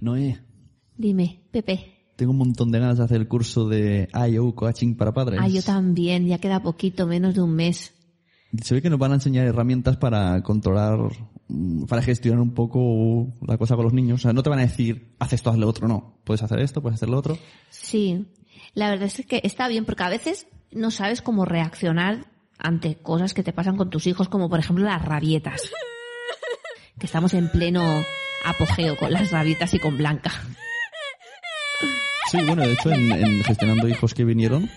Noé, Dime, Pepe. tengo un montón de ganas de hacer el curso de IO Coaching para padres. Ah, yo también, ya queda poquito, menos de un mes. Se ve que nos van a enseñar herramientas para controlar, mm, para gestionar un poco la cosa con los niños. O sea, no te van a decir, haz esto, haz lo otro. No. Puedes hacer esto, puedes hacer lo otro. Sí, la verdad es que está bien porque a veces no sabes cómo reaccionar ante cosas que te pasan con tus hijos, como por ejemplo las rabietas. Que estamos en pleno apogeo con las rabietas y con Blanca. Sí, bueno, de hecho, en, en Gestionando Hijos que vinieron,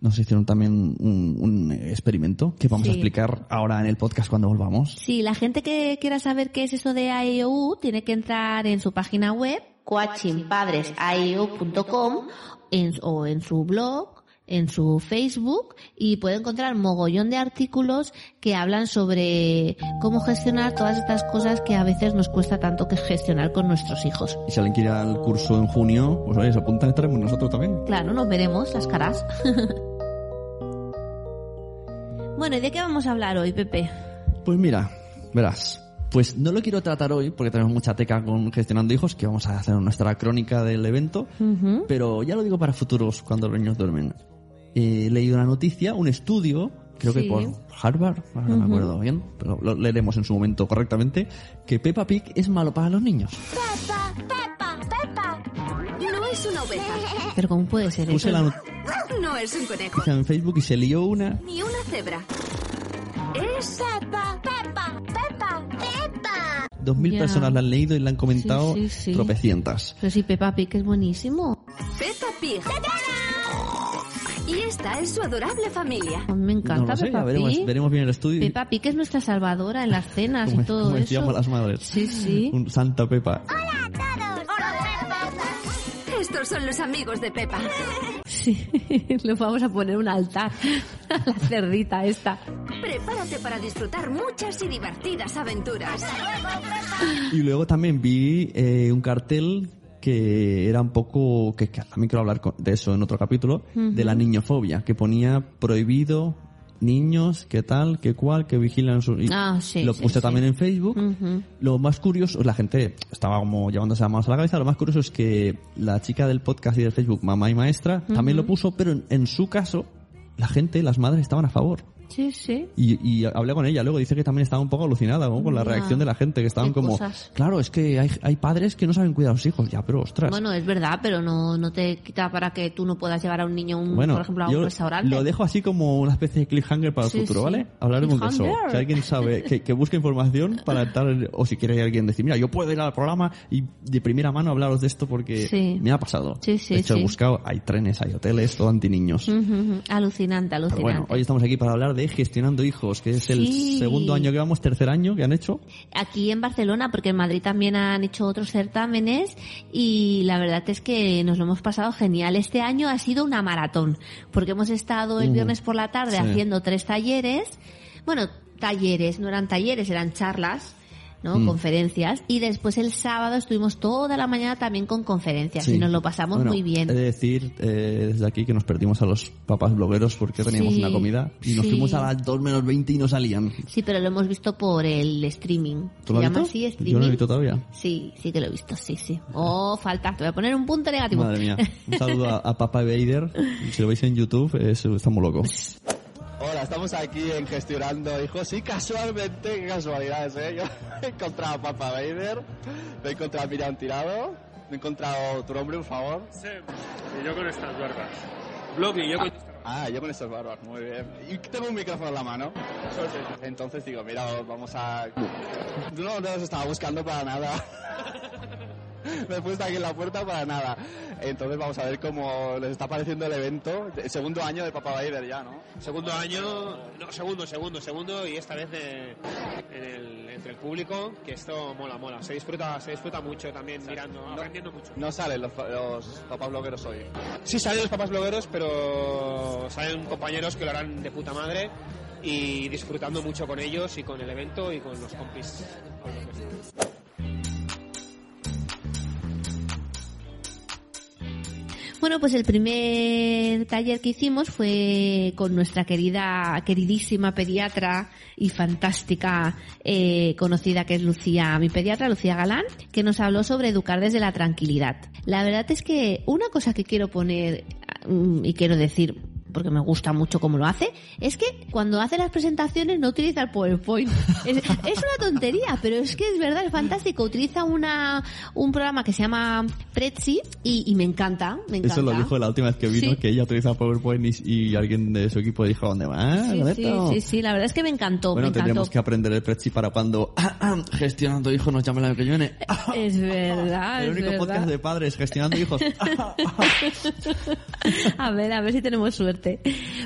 nos hicieron también un, un experimento que vamos a explicar ahora en el podcast cuando volvamos. Sí, la gente que quiera saber qué es eso de AEU tiene que entrar en su página web, coachingpadresaeu.com, en, o en su blog, en su Facebook, y puede encontrar mogollón de artículos que hablan sobre cómo gestionar todas estas cosas que a veces nos cuesta tanto que gestionar con nuestros hijos. Y si alguien quiere ir al curso en junio, pues oye, se apuntan, estaremos nosotros también. Claro, nos veremos las caras. bueno, ¿y de qué vamos a hablar hoy, Pepe? Pues mira, verás. Pues no lo quiero tratar hoy porque tenemos mucha teca con Gestionando Hijos, que vamos a hacer nuestra crónica del evento, pero ya lo digo para futuros cuando los niños duermen. He leído una noticia, un estudio, creo Sí. que por Harvard, no me acuerdo bien, pero lo leeremos en su momento correctamente, que Peppa Pig es malo para los niños. Pepa, Pepa, Pepa. No es una oveja, Pero ¿cómo puede ser Puse eso? la noticia no es un conejo, en Facebook y se lió una. ni una cebra. Es Pepa, Pepa, Pepa, Pepa. Dos mil personas la han leído y la han comentado Sí, sí, sí. tropecientas. Pero sí, Peppa Pig es buenísimo. Peppa Pig. Y esta es su adorable familia. Me encanta no lo sé, Peppa ya veremos, Pig. veremos bien el estudio. Peppa Pig es nuestra salvadora en las cenas como, y todo como eso. las madres. Sí, sí. Un Santa Pepa. Hola a todos. Hola, Pepa. Estos son los amigos de Peppa. Sí, le vamos a poner un altar a la cerdita esta. Prepárate para disfrutar muchas y divertidas aventuras. Y luego también vi eh, un cartel que era un poco, que, que también quiero hablar de eso en otro capítulo, de la niñofobia, que ponía prohibido niños, qué tal, qué cual, que vigilan su... y Ah, sí, Lo puse sí. también en Facebook. Lo más curioso, la gente estaba como llevándose las manos a la cabeza, lo más curioso es que la chica del podcast y del Facebook, Mamá y Maestra, también lo puso, pero en, en su caso, la gente, las madres estaban a favor. Sí, sí. Y, y hablé con ella, luego dice que también estaba un poco alucinada ¿no? con la reacción de la gente, que estaban como, cosas. claro, es que hay, hay padres que no saben cuidar a los hijos, ya, pero ostras. Bueno, es verdad, pero no, no te quita para que tú no puedas llevar a un niño, un- Bueno, por ejemplo, a un restaurante. lo dejo así como una especie de cliffhanger para Sí, el futuro, sí. ¿vale? Hablaremos de eso. Si alguien sabe, que, que busque información para estar, o si quiere alguien decir, mira, yo puedo ir al programa y de primera mano hablaros de esto porque Sí. me ha pasado. Sí, sí, de hecho, he buscado, hay trenes, hay hoteles, todo anti niños. Alucinante, Pero alucinante. bueno, hoy estamos aquí para hablar de gestionando hijos, que es el Sí. segundo año que vamos, tercer año que han hecho. Aquí en Barcelona, porque en Madrid también han hecho otros certámenes y la verdad es que nos lo hemos pasado genial. Este año ha sido una maratón, porque hemos estado el Uh, viernes por la tarde sí. haciendo tres talleres. Bueno, talleres, no eran talleres, eran charlas. ¿No? Mm. Conferencias. Y después el sábado estuvimos toda la mañana también con conferencias Sí. y nos lo pasamos Bueno, muy bien. He de decir eh, desde aquí que nos perdimos a los papás blogueros porque teníamos Sí, una comida y nos sí. fuimos a las 2 menos 20 y no salían. Sí, pero lo hemos visto por el streaming. ¿Tú lo ¿Se has llama visto? así, Yo streaming? no lo he visto todavía. Sí, sí que lo he visto, sí, sí. Oh, falta. Te voy a poner un punto negativo. Madre mía. Un saludo a, a Papa Vader. Si lo veis en YouTube, es, estamos locos. Hola, estamos aquí en Gestionando Hijos y casualmente, qué casualidades, ¿eh? Yo he encontrado a Papa Vader, me he encontrado a Miriam Tirado, me he encontrado tu nombre, por favor. Y yo con estas barbas. Blog y yo con estas Ah, yo con estos barbas, muy bien. Y tengo un micrófono en la mano. Entonces digo, mira, vamos a... No, no os estaba buscando para nada. Me he puesto aquí en la puerta para nada. Entonces vamos a ver cómo les está pareciendo el evento. El segundo año de Papa Vader ya, ¿no? Segundo año, no, segundo, segundo, segundo y esta vez eh, en el- entre el público, que esto mola, mola. Se disfruta, se disfruta mucho también mirando, aprendiendo mucho. No salen los, los papás blogueros hoy. Sí salen los papás blogueros, pero salen compañeros que lo harán de puta madre y disfrutando mucho con ellos y con el evento y con los compis. Bueno, pues el primer taller que hicimos fue con nuestra querida, queridísima pediatra y fantástica eh, conocida que es Lucía, mi pediatra, Lucía Galán, que nos habló sobre educar desde la tranquilidad. La verdad es que una cosa que quiero poner mm, y quiero decir porque me gusta mucho cómo lo hace, es que cuando hace las presentaciones no utiliza el PowerPoint. Es, es una tontería, pero es que es verdad, es fantástico. Utiliza una, un programa que se llama Prezi y, y me encanta, me encanta. Eso lo dijo la última vez que vino, Sí. que ella utiliza PowerPoint y, y alguien de su equipo dijo, ¿dónde va? Sí, sí, sí, sí, la verdad es que me encantó, Bueno, me encantó. tendríamos que aprender el Prezi para cuando gestionando hijos nos llame año que viene. Es verdad, el es único podcast verdad. de padres gestionando hijos. A ver, a ver si tenemos suerte.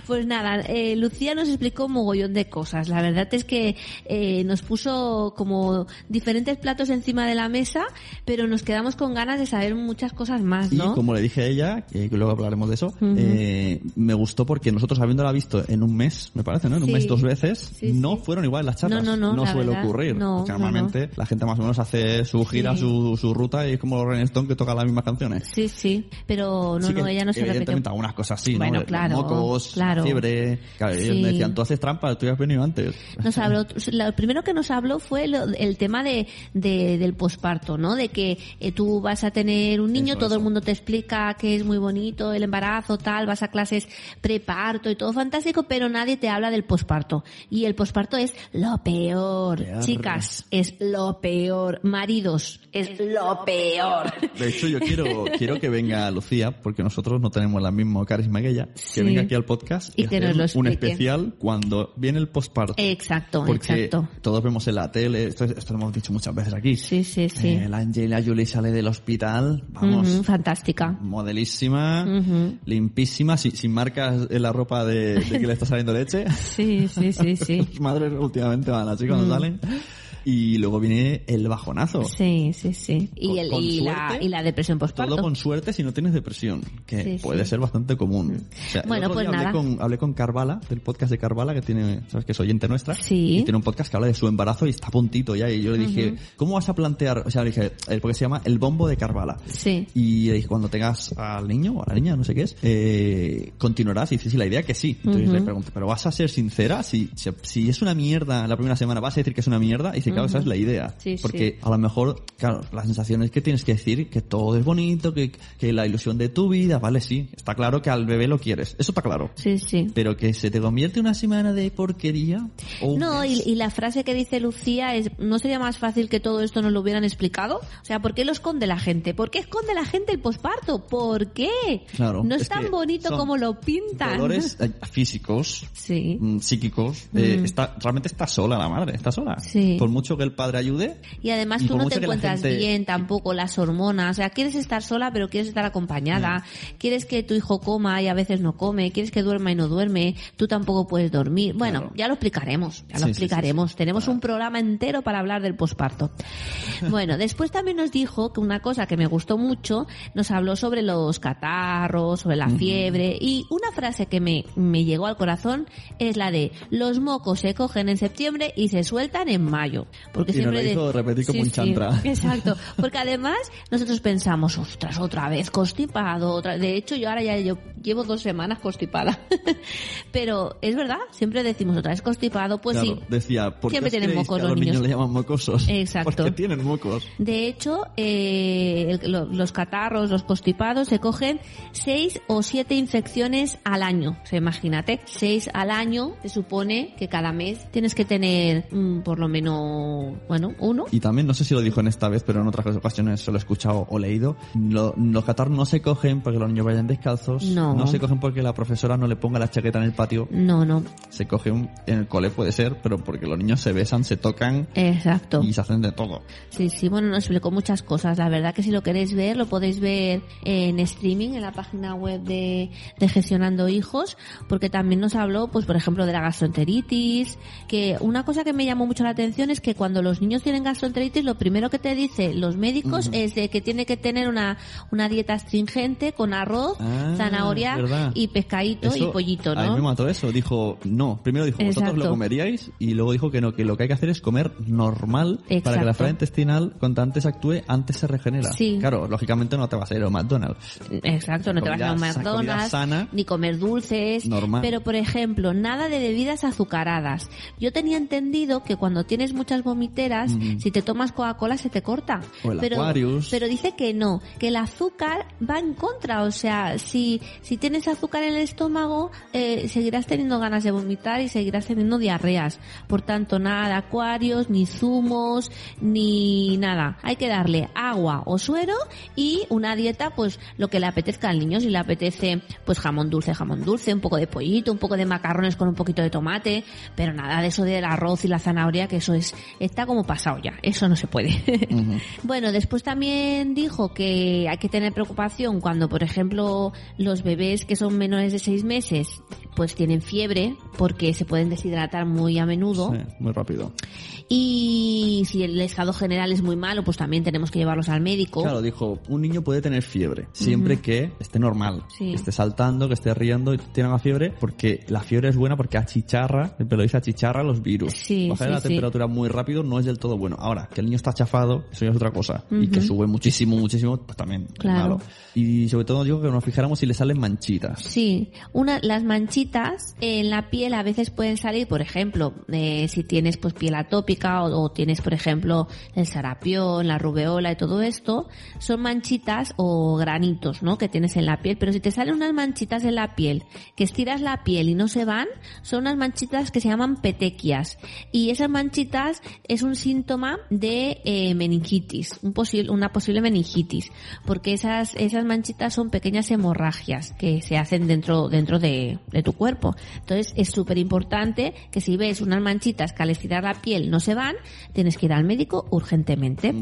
Pues nada, eh, Lucía nos explicó un mogollón de cosas. La verdad es que eh, nos puso como diferentes platos encima de la mesa, pero nos quedamos con ganas de saber muchas cosas más, Y ¿no? como le dije a ella, que luego hablaremos de eso, eh, me gustó porque nosotros habiéndola visto en un mes, me parece, ¿no? En un Sí. mes dos veces, Sí, no sí. fueron igual las charlas. No, no, no, la suele verdad, ocurrir. no, Porque no, normalmente la gente más o menos hace su gira, su, su ruta y es como los Rolling Stones que tocan las mismas canciones. Sí, sí, pero no, no, ella no se repitió. Evidentemente algunas cosas sí, Bueno, ¿no? Los claro, fiebre. Claro, ellos Sí. me decían, tú haces trampa, tú ya has venido antes. Nos habló, lo primero que nos habló fue lo- el tema de, de- del posparto, ¿no? De que eh, tú vas a tener un niño, Eso, todo eso. el mundo te explica que es muy bonito el embarazo, tal, vas a clases preparto y todo fantástico, pero nadie te habla del posparto. Y el posparto es lo peor. Peor. Chicas, es lo peor. Maridos, es lo peor. De hecho, yo quiero, quiero que venga Lucía, porque nosotros no tenemos la misma carisma que ella, que Sí. Venga aquí al podcast Y que nos lo un especial cuando viene el posparto. Exacto, Porque exacto. todos vemos en la tele, esto, esto lo hemos dicho muchas veces aquí. Sí, sí, sí. Eh, la Angela Jolie sale del hospital, vamos, Ujú, fantástica. modelísima, Ujú. limpísima, sin, sin marcas en la ropa de, de que le está saliendo leche. Sí, sí, sí, sí. Las madres últimamente van así cuando Mm. salen. Y luego viene el bajonazo. Sí, sí, sí. Y, Con- el, con y, la, y la depresión postparto. Todo con suerte si no tienes depresión, que Sí, puede sí. ser bastante común. O sea, el Bueno, otro pues día nada. Hablé con, hablé con Carvala, del podcast de Carvala, que tiene, sabes que es oyente nuestra. Sí. Y tiene un podcast que habla de su embarazo y está puntito ya. Y yo le dije, ¿cómo vas a plantear? O sea, le dije, porque se llama El Bombo de Carvala. Sí. Y le dije, cuando tengas al niño o a la niña, no sé qué es, eh, continuarás. Y dice, sí, la idea que sí. Entonces le pregunto, ¿pero vas a ser sincera? Si, si, si es una mierda la primera semana, ¿vas a decir que es una mierda? Y claro, esa es la idea. Sí, Porque sí. a lo mejor, claro, la sensación es que tienes que decir que todo es bonito, que, que la ilusión de tu vida, vale, sí. Está claro que al bebé lo quieres. Eso está claro. Sí, sí. Pero que se te convierte una semana de porquería. No, y, la frase que dice Lucía es, ¿no sería más fácil que todo esto nos lo hubieran explicado? O sea, ¿por qué lo esconde la gente? ¿Por qué esconde la gente el posparto? ¿Por qué? Claro, No es, es tan bonito como lo pintan. Dolores eh, físicos, Sí. mm, psíquicos, eh, Mm. está, realmente está sola la madre, está sola. Sí. Por mucho que el padre ayude, Y además tú no te encuentras gente- bien tampoco las hormonas. O sea, quieres estar sola pero quieres estar acompañada. Quieres que tu hijo coma y a veces no come. Quieres que duerma y no duerme. Tú tampoco puedes dormir. Bueno, Claro. ya lo explicaremos. Ya lo sí, explicaremos. sí. Tenemos un programa entero para hablar del posparto. bueno, después también nos dijo que una cosa que me gustó mucho, nos habló sobre los catarros, sobre la fiebre y una frase que me, me llegó al corazón es la de los mocos se cogen en septiembre y se sueltan en mayo. Porque Y nos siempre la hizo de- repetir como Sí, un sí, chantra. Exacto, porque además nosotros pensamos, ostras, otra vez constipado, otra... de hecho yo ahora ya yo llevo dos semanas constipada, pero es verdad, siempre decimos otra vez constipado, pues claro, sí. decía, ¿por qué Siempre tienen mocos que los los niños niños? le llaman mocosos? Exacto. Porque tienen mocos. De hecho, eh, el- lo- los catarros, los constipados se cogen seis o siete infecciones al año. O sea, imagínate, seis al año, se supone que cada mes tienes que tener mm, por lo menos, bueno, uno. Y también, no sé si lo dijo en esta vez, pero en otras ocasiones se lo he escuchado o leído, lo- los catarros no se cogen porque los niños vayan descalzos, No. se cogen porque la profesora no le ponga la chaqueta en el patio, No, no, se cogen en el cole puede ser, pero porque los niños se besan, se tocan exacto. y se hacen de todo. Sí, sí, bueno, nos explicó muchas cosas. La verdad que si lo queréis ver, lo podéis ver en streaming, en la página web de, de Gestionando Hijos, porque también nos habló, pues, por ejemplo, de la gastroenteritis, que una cosa que me llamó mucho la atención es que cuando los niños tienen gastroenteritis, lo primero que te dicen los médicos es de que tiene que tener una, una dieta astringente con arroz, Ah. zanahoria y pescadito y pollito, A mí me ¿no? mató eso. Dijo, no. Primero dijo, vosotros Exacto. lo comeríais. Y luego dijo que no, que lo que hay que hacer es comer normal para que la flora intestinal, cuanto antes actúe, antes se regenera. Sí. Claro, lógicamente no te vas a ir a un McDonald's. Exacto, no te vas a un McDonald's, sana, ni comer dulces. normal. Pero, por ejemplo, nada de bebidas azucaradas. Yo tenía entendido que cuando tienes muchas vomiteras, si te tomas Coca-Cola se te corta. O el pero, Aquarius. pero dice que no, que el azúcar va en contra. O sea, si, si tienes azúcar en el estómago, eh, seguirás teniendo ganas de vomitar y seguirás teniendo diarreas. Por tanto, nada de acuarios, ni zumos, ni nada. Hay que darle agua o suero y una dieta, pues lo que le apetezca al niño. Si le apetece, pues jamón dulce, jamón dulce, un poco de pollito, un poco de macarrones con un poquito de tomate, pero nada de eso del arroz y la zanahoria, que eso es, está como pasado ya. Eso no se puede. Bueno, después también dijo que hay que tener preocupación cuando, por ejemplo, los bebés que son menores de seis meses, pues tienen fiebre, porque se pueden deshidratar muy a menudo. Sí, muy rápido. Y si el estado general es muy malo, pues también tenemos que llevarlos al médico. Claro, dijo, un niño puede tener fiebre, siempre que esté normal, Sí. que esté saltando, que esté riendo y tiene una fiebre, porque la fiebre es buena porque achicharra, el pelo dice achicharra los virus. Sí, Bajar sí, la temperatura muy rápido no es del todo bueno. Ahora, que el niño está chafado, eso ya es otra cosa. Y Ujú. que sube muchísimo, muchísimo, pues también es Claro. malo. Y sobre todo digo que nos fijáramos si le salen manchitas. Sí, una, las manchitas en la piel a veces pueden salir, por ejemplo, eh, si tienes pues piel atópica o, o tienes, por ejemplo, el sarapión, la rubeola y todo esto, son manchitas o granitos, ¿no? Que tienes en la piel. Pero si te salen unas manchitas en la piel, que estiras la piel y no se van, son unas manchitas que se llaman petequias. Y esas manchitas es un síntoma de eh, meningitis, un posible, una posible meningitis, porque esas, esas manchitas son pequeñas hemorragias que se hacen dentro, dentro de, de tu cuerpo. Entonces es súper importante que si ves unas manchitas que al estirar la piel no se van, tienes que ir al médico urgentemente.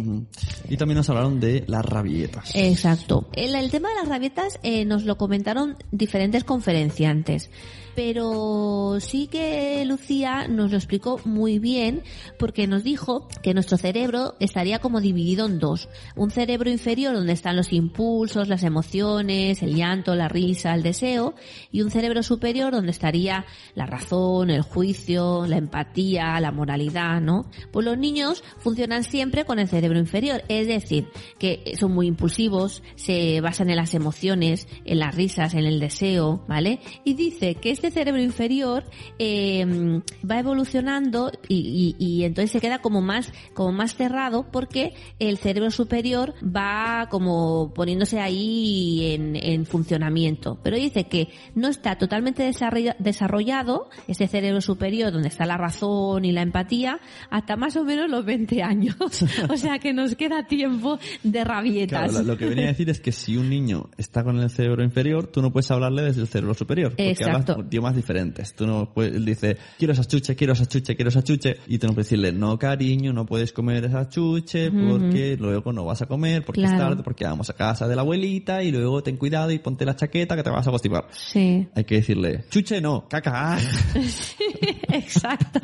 Y también nos hablaron de las rabietas. Exacto. El, el tema de las rabietas eh, nos lo comentaron diferentes conferenciantes. Pero sí que Lucía nos lo explicó muy bien porque nos dijo que nuestro cerebro estaría como dividido en dos. Un cerebro inferior donde están los impulsos, las emociones, el llanto, la risa, el deseo y un cerebro superior donde estaría la razón, el juicio, la empatía, la moralidad, ¿no? Pues los niños funcionan siempre con el cerebro inferior, es decir, que son muy impulsivos, se basan en las emociones, en las risas, en el deseo, ¿vale? Y dice que este cerebro inferior eh, va evolucionando y, y- y entonces se queda como más, como más cerrado porque el cerebro superior va como poniéndose ahí en, en funcionamiento. Pero dice que no está totalmente desarrolla- desarrollado ese cerebro superior donde está la razón y la empatía hasta más o menos los 20 años. o sea que nos queda tiempo de rabietas. Claro, lo que venía a decir es que si un niño está con el cerebro inferior, tú no puedes hablarle desde el cerebro superior. Porque Exacto. hablas idiomas diferentes. Tú no puedes, él dice, quiero esa chuche, quiero esa chuche, quiero esa chuche. Y tú no puedes decirle, no cariño, no puedes comer esa chuche porque luego no vas a comer, porque es tarde, porque vamos a casa de la abuelita y luego ten cuidado y ponte la chaqueta que te vas a constipar. Sí. Hay que decirle, chuche no, caca, ah, exacto,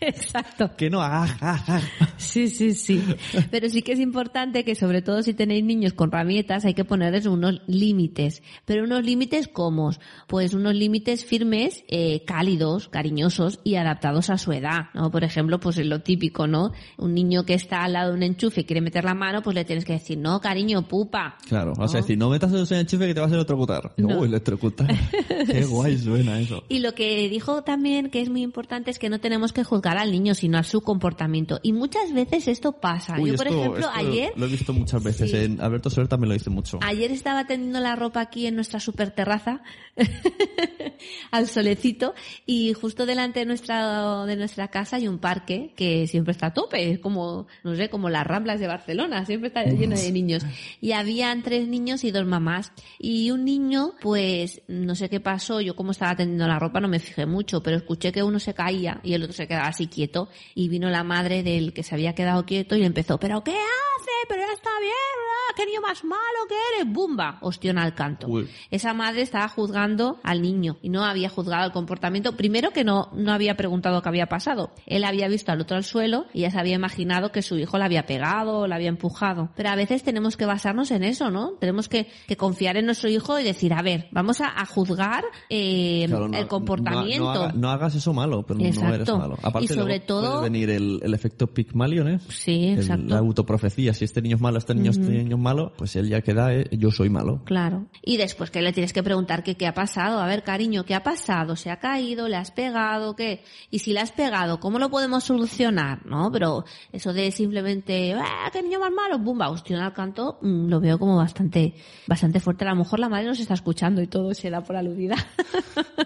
exacto. que no, ah, ah, ah. Sí, sí, sí. Pero sí que es importante que sobre todo si tenéis niños con rabietas hay que ponerles unos límites. Pero unos límites como, pues unos límites firmes, eh, cálidos, cariñosos y adaptados a su edad, ¿no? Por ejemplo, pues es lo típico, ¿no? Un niño que está al lado de un enchufe y quiere meter la mano, pues le tienes que decir, no, cariño, pupa. Claro, vas ¿No? a decir, no metas el en el enchufe que te vas a electrocutar. No. "Uy, electrocutar. Qué guay suena eso. Y lo que dijo también que es muy importante es que no tenemos que juzgar al niño, sino a su comportamiento. Y muchas veces esto pasa. Uy, Yo, por esto- ejemplo, esto ayer Lo he visto muchas veces. Sí. En Alberto Soler también lo dice mucho. Ayer estaba tendiendo la ropa aquí en nuestra super terraza al solecito y justo delante de nuestra de nuestra casa hay un parque que siempre está a tope, es como no sé, como las Ramblas de Barcelona, siempre está lleno de niños. Y habían tres niños y dos mamás y un niño, pues no sé qué pasó, yo como estaba tendiendo la ropa no me fijé mucho, pero escuché que uno se caía y el otro se quedaba así quieto y vino la madre del que se había quedado quieto y le empezó, pero ¿qué hace? Pero ya está bien, ¿verdad? ¿qué niño más malo que eres? ¡Bumba! Ostión al canto. Uy. Esa madre estaba juzgando al niño y no había juzgado el comportamiento. Primero que no, no había preguntado qué había pasado. Él había visto al otro al suelo y ya se había imaginado que su hijo le había pegado o le había empujado. Pero a veces tenemos que basarnos en eso, ¿no? Tenemos que, que confiar en nuestro hijo y decir, a ver, vamos a, a juzgar eh, Claro, no- el comportamiento. No, no haga- no hagas eso malo, pero no Exacto. eres malo. Aparte, Y sobre todo- puede venir el, el efecto Pygmalion, ¿eh? Sí, El- exacto. la autoprofecía. Si este niño es malo, este niño, este niño es malo, pues él ya queda, ¿eh? yo soy malo. Claro. Y después que le tienes que preguntar que qué ha pasado. A ver, cariño, ¿qué ha pasado? ¿Se ha caído? ¿Le has pegado? ¿Qué? Y si le has pegado, ¿cómo lo podemos solucionar? ¿No? Pero eso de simplemente, ¡ah, qué niño más malo! ¡Bumba! Hostia, al canto, mm, lo veo como bastante, bastante fuerte. A lo mejor la madre nos está escuchando y todo se da por aludida.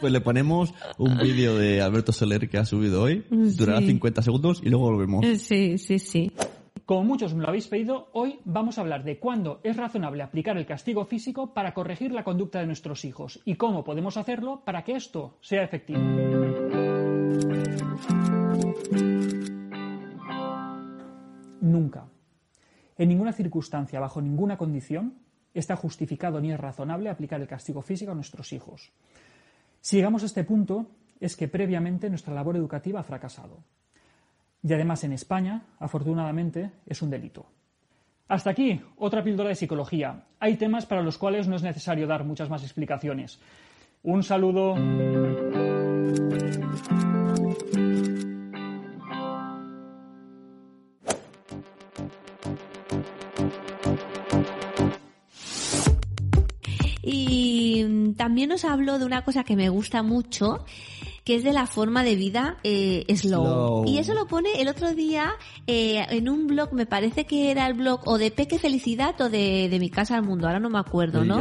Pues le ponemos un vídeo de Alberto Soler que ha subido hoy. Durará Sí. 50 segundos y luego volvemos. sí, sí, sí. Como muchos me lo habéis pedido, hoy vamos a hablar de cuándo es razonable aplicar el castigo físico para corregir la conducta de nuestros hijos y cómo podemos hacerlo para que esto sea efectivo. Nunca, en ninguna circunstancia, bajo ninguna condición, está justificado ni es razonable aplicar el castigo físico a nuestros hijos. Si llegamos a este punto, es que previamente nuestra labor educativa ha fracasado. Y además en España, afortunadamente, es un delito. Hasta aquí, otra píldora de psicología. Hay temas para los cuales no es necesario dar muchas más explicaciones. Un saludo. Y también nos habló de una cosa que me gusta mucho, que es de la forma de vida eh, slow. Slow. Y eso lo pone el otro día eh, en un blog, me parece que era el blog o de Peque Felicidad o de, de Mi Casa al Mundo, ahora no me acuerdo, ¿no?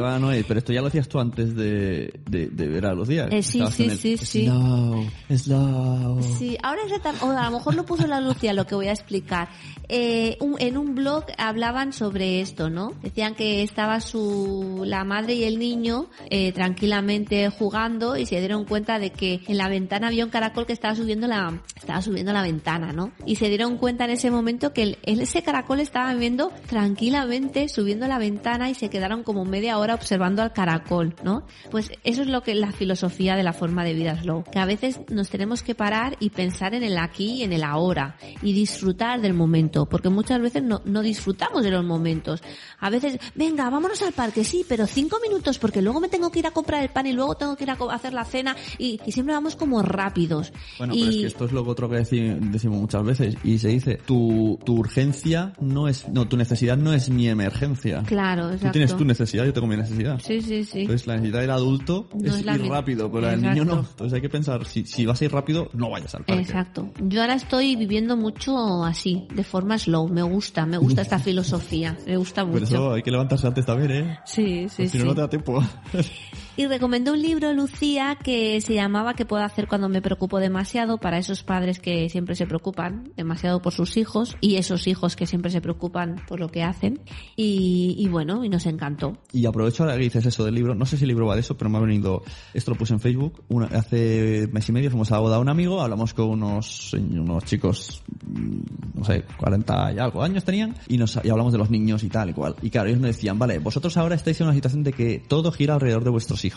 pero esto ya lo hacías tú antes de, de, de ver a los días. Eh, sí, sí, el sí, sí. Slow, slow. Sí, ahora exacta- o a lo mejor lo puso la Lucia lo que voy a explicar. Eh, un- en un blog hablaban sobre esto, ¿no? Decían que estaba su la madre y el niño tranquilamente jugando y se dieron cuenta de que en la ventana había un caracol que estaba subiendo la estaba subiendo la ventana, ¿no? Y se dieron cuenta en ese momento que el- ese caracol estaba viendo tranquilamente subiendo la ventana y se quedaron como media hora observando al caracol, ¿no? Pues eso es lo que la filosofía de la forma de vida slow, que a veces nos tenemos que parar y pensar en el aquí y en el ahora y disfrutar del momento, porque muchas veces no, no disfrutamos de los momentos. A veces, venga, vámonos al parque, sí, pero cinco minutos porque luego me tengo que ir a comprar el pan y luego tengo que ir a hacer la cena y, y siempre vamos como rápidos. Bueno, y, pero es que esto es lo otro que deci- decimos muchas veces. Y se dice, tu, tu urgencia no es, no, tu necesidad no es mi emergencia. Claro, Tú exacto. tienes tu necesidad, yo tengo mi necesidad. Sí, sí, sí. Entonces la necesidad del adulto No es, es la ir mi- rápido, pero la del niño no. Entonces hay que pensar, si, si vas a ir rápido, no vayas al parque. Exacto. Yo ahora estoy viviendo mucho así, de forma slow. Me gusta, me gusta esta filosofía. Me gusta mucho. eso hay que levantarse antes también, ¿eh? Sí, sí, si sí. no, no te da tiempo. Y recomendó un libro, Lucía, que se llamaba ¿Qué puedo hacer cuando me preocupo demasiado? Para esos padres que siempre se preocupan demasiado por sus hijos y esos hijos que siempre se preocupan por lo que hacen. Y, y bueno, y nos encantó. Y aprovecho ahora que dices eso del libro. No sé si el libro va de eso, pero me ha venido. Esto lo puse en Facebook. Una- hace mes y medio fuimos a la boda de un amigo. Hablamos con unos, unos chicos, mm, no sé, 40 y algo años tenían. Y, nos, y hablamos de los niños y tal y cual. Y claro, ellos me decían, vale, vosotros ahora estáis en una situación de que todo gira alrededor de vuestros hijos.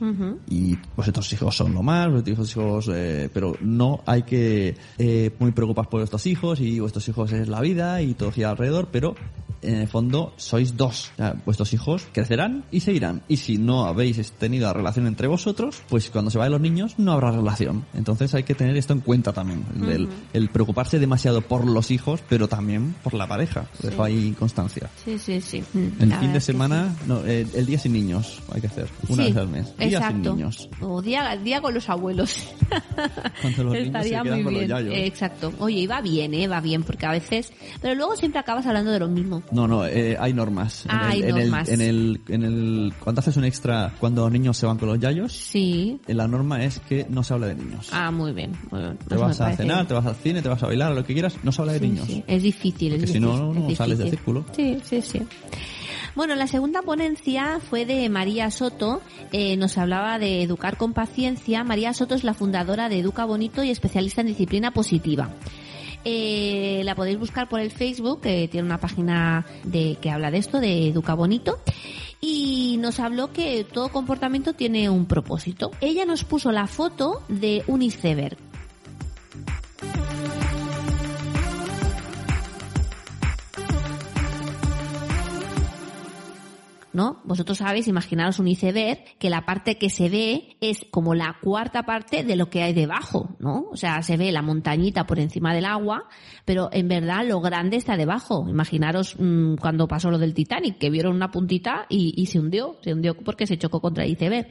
Ujú. Y vuestros hijos son lo más, vuestros hijos, eh, pero no hay que eh, muy preocupados por vuestros hijos y vuestros hijos es la vida y todo gira alrededor, pero en el fondo sois dos. O sea, vuestros hijos crecerán y seguirán. Y si no habéis tenido la relación entre vosotros, pues cuando se vayan los niños no habrá relación. Entonces hay que tener esto en cuenta también. el- el, el preocuparse demasiado por los hijos, pero también por la pareja. Dejo ahí constancia. Sí, sí, sí. Mm, El la fin de semana, no, eh, el día sin niños hay que hacer. Una Sí, vez al mes. Día exacto. sin niños. O día, día con los abuelos. Cuando los niños se quedan con los yayos. Exacto. Oye, y va bien, ¿eh? Va bien, porque a veces... Pero luego siempre acabas hablando de lo mismo. No, no, eh, hay normas. En Ah, el- hay en el- normas. En el, en el, cuando haces un extra, cuando los niños se van con los yayos, Sí. eh, la norma es que no se habla de niños. Ah, muy bien. muy bien. te Eso vas a cenar, bien. te vas al cine, te vas a bailar, lo que quieras, no se habla de Sí, niños. sí. Es difícil, es Porque si no, difícil, no es sales del círculo. Sí, sí, sí. Bueno, la segunda ponencia fue de María Soto, eh, nos hablaba de educar con paciencia. María Soto es la fundadora de Educa Bonito y especialista en disciplina positiva. Eh, la podéis buscar por el Facebook, que tiene una página de que habla de esto, de Educa Bonito. Y nos habló que todo comportamiento tiene un propósito. Ella nos puso la foto de un. ¿No? Vosotros sabéis, imaginaros un iceberg, que la parte que se ve es como la cuarta parte de lo que hay debajo, ¿no? O sea, se ve la montañita por encima del agua, pero en verdad lo grande está debajo. Imaginaros mmm, cuando pasó lo del Titanic, que vieron una puntita y, y, se hundió, se hundió porque se chocó contra el iceberg.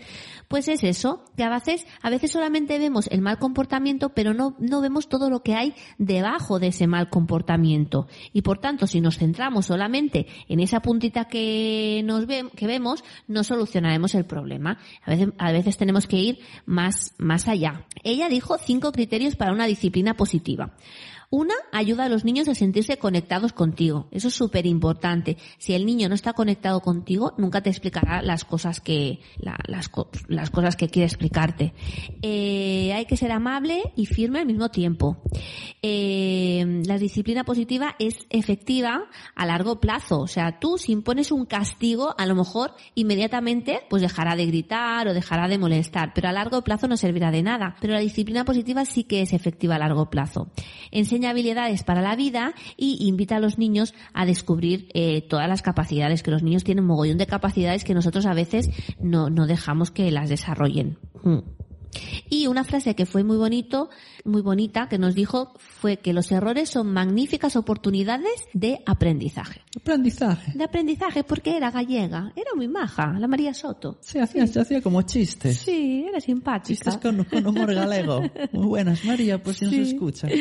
Pues es eso, que a veces, a veces solamente vemos el mal comportamiento, pero no, no vemos todo lo que hay debajo de ese mal comportamiento. Y por tanto, si nos centramos solamente en esa puntita que nos ve, que vemos, no solucionaremos el problema. A veces, a veces tenemos que ir más, más allá. Ella dijo cinco criterios para una disciplina positiva. Una, ayuda a los niños a sentirse conectados contigo. Eso es súper importante. Si el niño no está conectado contigo, nunca te explicará las cosas que, la, las, las, cosas que quiere explicarte. Eh, hay que ser amable y firme al mismo tiempo. Eh, la disciplina positiva es efectiva a largo plazo. O sea, tú si impones un castigo, a lo mejor inmediatamente pues dejará de gritar o dejará de molestar, pero a largo plazo no servirá de nada. Pero la disciplina positiva sí que es efectiva a largo plazo. Enseña habilidades para la vida y invita a los niños a descubrir eh, todas las capacidades, que los niños tienen un mogollón de capacidades que nosotros a veces no, no dejamos que las desarrollen. Mm. Y una frase que fue muy bonito, muy bonita, que nos dijo fue que los errores son magníficas oportunidades de aprendizaje. Aprendizaje. De aprendizaje, porque era gallega, era muy maja, la María Soto. Se hacía, se hacía como chistes. Sí, era simpática. Chistes con, con humor galego. Muy buenas, María, pues si Sí. nos escucha.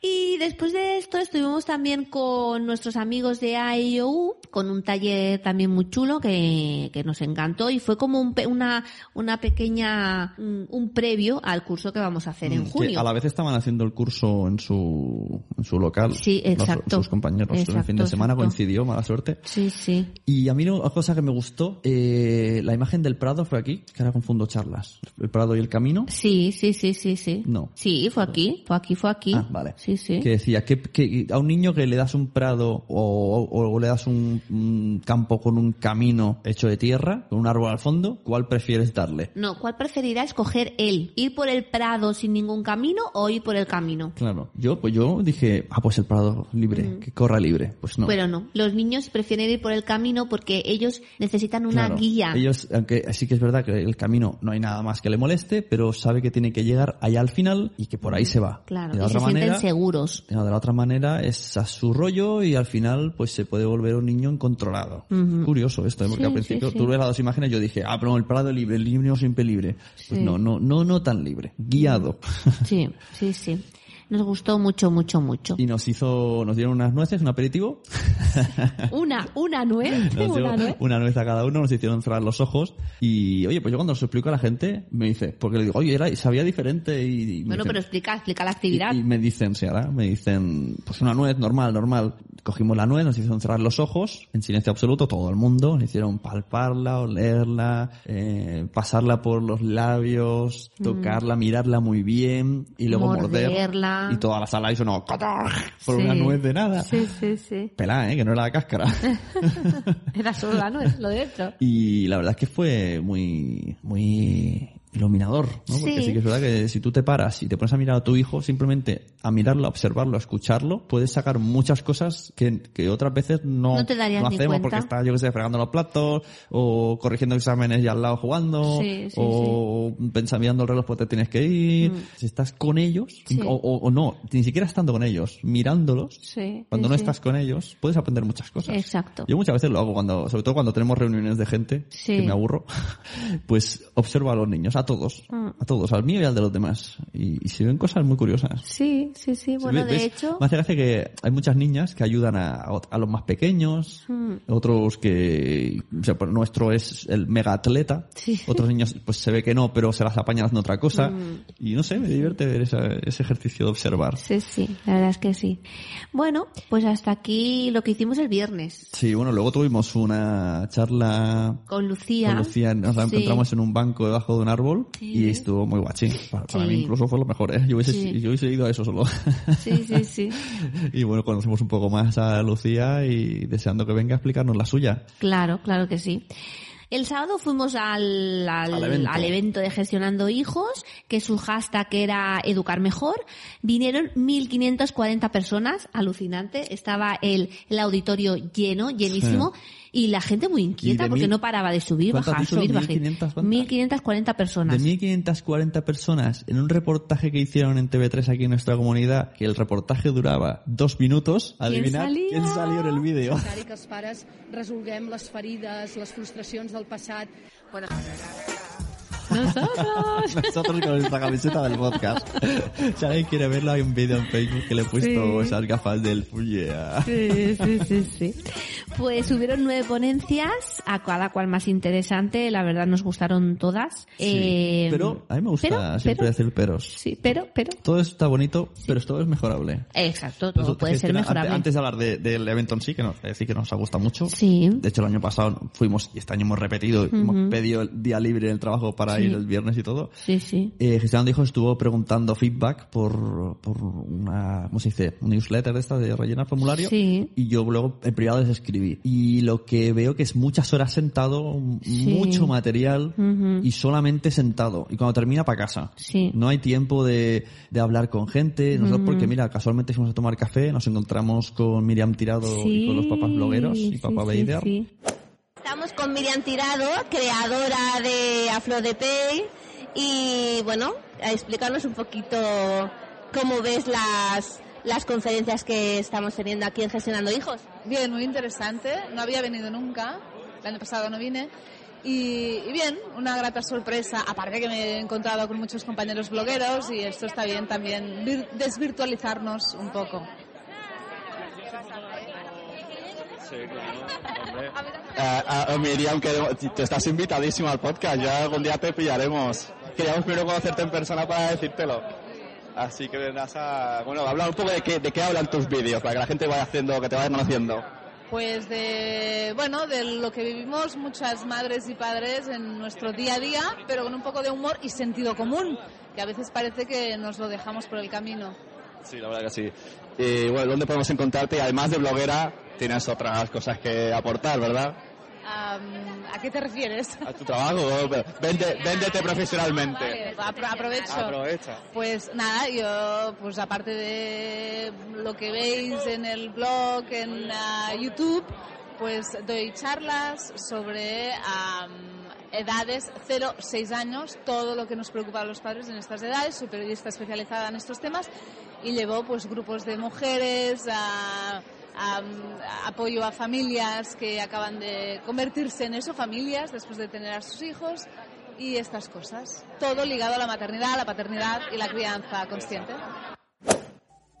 Y después de esto estuvimos también con nuestros amigos de AIOU, con un taller también muy chulo que, que nos encantó y fue como un una, una pequeña, un, un previo al curso que vamos a hacer en Mm, Que junio. a la vez estaban haciendo el curso en su, en su local. Sí, los- exacto. sus compañeros. el fin Exacto, de semana exacto. coincidió, mala suerte. Sí, sí. Y a mí una cosa que me gustó, eh, la imagen del Prado fue aquí, que ahora confundo charlas. El Prado y el camino. Sí, sí, sí, sí, sí. No. Sí, fue aquí, fue aquí, fue aquí. Ah, vale. Sí, sí. Que decía que, que a un niño que le das un prado o, o- o le das un, un campo con un camino hecho de tierra, con un árbol al fondo, ¿cuál prefieres darle? No, ¿cuál preferirá escoger él? ¿Ir por el prado sin ningún camino o ir por el camino? Claro, yo pues yo dije, ah, pues el prado libre, que corra libre. Pues no. Pero no, los niños prefieren ir por el camino porque ellos necesitan una Claro, guía. Ellos, aunque sí que es verdad que el camino no hay nada más que le moleste, pero sabe que tiene que llegar allá al final y que por ahí se va. Claro, de y la se otra sienten manera, seguros. no, de la otra manera es a su rollo y al final pues se puede volver un niño incontrolado. Curioso esto, ¿eh? porque Sí, al principio sí, sí. tú ves las dos imágenes y yo dije, ah, pero el prado libre, el niño siempre libre. Pues no, no, no, no tan libre, guiado. Sí, sí, sí. Nos gustó mucho, mucho, mucho. y nos hizo, nos dieron unas nueces, un aperitivo. Una, una nuez, una nuez. una nuez a cada uno, nos hicieron cerrar los ojos y, oye, pues yo cuando se lo explico a la gente, me dice, porque le digo, oye, era, sabía diferente y... Bueno, dicen- pero explica, explica la actividad. y, y me dicen, sí, ahora, me dicen, pues una nuez normal, normal. Cogimos la nuez, nos hicieron cerrar los ojos, en silencio absoluto, todo el mundo, nos hicieron palparla, olerla, eh, pasarla por los labios, tocarla, mirarla muy bien, y luego morder. Y toda la sala hizo no, ¡catar! por Sí. una nuez de nada. Sí, sí, sí. Pelá, eh, que no era la cáscara. Era solo la nuez, lo de dentro. Y la verdad es que fue muy, muy iluminador, ¿no? Porque Sí. que es verdad que si tú te paras y te pones a mirar a tu hijo, simplemente a mirarlo, a observarlo, a escucharlo, puedes sacar muchas cosas que, que otras veces no, No te darías no ni hacemos porque está, yo que sé, fregando los platos, o corrigiendo exámenes y al lado jugando, Sí, sí, o pensando mirando el reloj porque te tienes que ir. Si estás con ellos, o, o- o no, ni siquiera estando con ellos, mirándolos, cuando no estás con ellos, puedes aprender muchas cosas. Exacto. Yo muchas veces lo hago cuando, sobre todo cuando tenemos reuniones de gente, que me aburro, pues observo a los niños, a todos, Mm. a todos, al mío y al de los demás. Y, y se ven cosas muy curiosas. Sí, sí, sí. Bueno, ve- de ves- hecho... Me hace gracia que hay muchas niñas que ayudan a, a los más pequeños, Mm. otros que, o sea, pues nuestro es el mega atleta, Sí. otros niños pues se ve que no, pero se las apañan haciendo otra cosa. Mm. Y no sé, me divierte ver esa- ese ejercicio de observar. Sí, sí, la verdad es que sí. Bueno, pues hasta aquí lo que hicimos el viernes. Sí, bueno, luego tuvimos una charla Con Lucía. con Lucía, nos la Sí. encontramos en un banco debajo de un árbol Sí. y estuvo muy guachín. Para, para Sí. mí incluso fue lo mejor, ¿eh? Yo hubiese, Sí. yo hubiese ido a eso solo. Sí, sí, sí. y bueno, conocemos un poco más a Lucía y deseando que venga a explicarnos la suya. Claro, claro que sí. El sábado fuimos al, al, Al evento. al evento de Gestionando Hijos, que su hashtag era Educar Mejor. Vinieron 1.540 personas, alucinante. Estaba el, el auditorio lleno, llenísimo, y la gente muy inquieta ¿Y de porque mil- no paraba de subir, ¿Cuánto bajar, subir, bajar. 1500 cuántas? 1.540 personas. De 1.540 personas en un reportaje que hicieron en TV3 aquí en nuestra comunidad, que el reportaje duraba dos minutos, adivinar salía? quién salió en el vídeo. necessari que els pares resolguem les ferides, les frustracions del passat. Bueno, Nosotros. Nosotros con nuestra camiseta del podcast. Si alguien quiere verlo, hay un vídeo en Facebook que le he puesto Sí. esas gafas del yeah. Sí, sí, sí, sí. Pues hubieron nueve ponencias, a cada cual más interesante, la verdad nos gustaron todas. Eh, pero a mí me gusta pero- siempre pero- decir peros. Sí, pero, pero. Todo está bonito, pero todo es mejorable. Exacto, todo Nosotros puede ser mejorable. ante- Antes de hablar de- del evento en sí, que nos, decir que nos ha gustado mucho. Sí. De hecho, el año pasado fuimos y este año hemos repetido, hemos pedido el día libre en el trabajo para Sí. ir el viernes y todo. Sí, sí. Eh, Gestionando Hijos estuvo preguntando feedback por, por una, ¿cómo se dice? Un newsletter de esta de rellenar formulario. Sí. Y yo luego en privado les escribí. Y lo que veo que es muchas horas sentado, Sí. mucho material Ujú. y solamente sentado. Y cuando termina para casa. Sí. No hay tiempo de, de hablar con gente. Nosotros porque mira, casualmente fuimos a tomar café, nos encontramos con Miriam Tirado y con los papás blogueros y sí, papá sí, Beider. Estamos con Miriam Tirado, creadora de Aflo de Pay. Y bueno, a explicarnos un poquito cómo ves las, las conferencias que estamos teniendo aquí en Gestionando Hijos. Bien, muy interesante. No había venido nunca. El año pasado no vine. Y, y bien, una grata sorpresa. Aparte que me he encontrado con muchos compañeros blogueros y esto está bien también vir- desvirtualizarnos un poco. Eh, eh, Miriam, queremos- te estás invitadísima al podcast, ya algún día te pillaremos. Queríamos primero conocerte en persona para decírtelo. Así que vendrás a... Bueno, habla un poco de qué, de qué hablan tus vídeos, para que la gente vaya haciendo, que te vaya conociendo. Pues de, bueno, de lo que vivimos muchas madres y padres en nuestro día a día, pero con un poco de humor y sentido común, que a veces parece que nos lo dejamos por el camino. Sí, la verdad que sí. Y bueno, ¿dónde podemos encontrarte? Y además de bloguera, tienes otras cosas que aportar, ¿verdad? ¿A qué te refieres? A tu trabajo, Vende, véndete profesionalmente. Vale, apro- aprovecho. Aprovecha. Pues nada, yo, pues aparte de lo que veis en el blog, en ah, YouTube, pues doy charlas sobre am, edades 0-6 años, todo lo que nos preocupa a los padres en estas edades, soy periodista especializada en estos temas y llevo pues grupos de mujeres, a, apoyo a familias que acaban de convertirse en eso, familias después de tener a sus hijos y estas cosas. Todo ligado a la maternidad, la paternidad y la crianza consciente.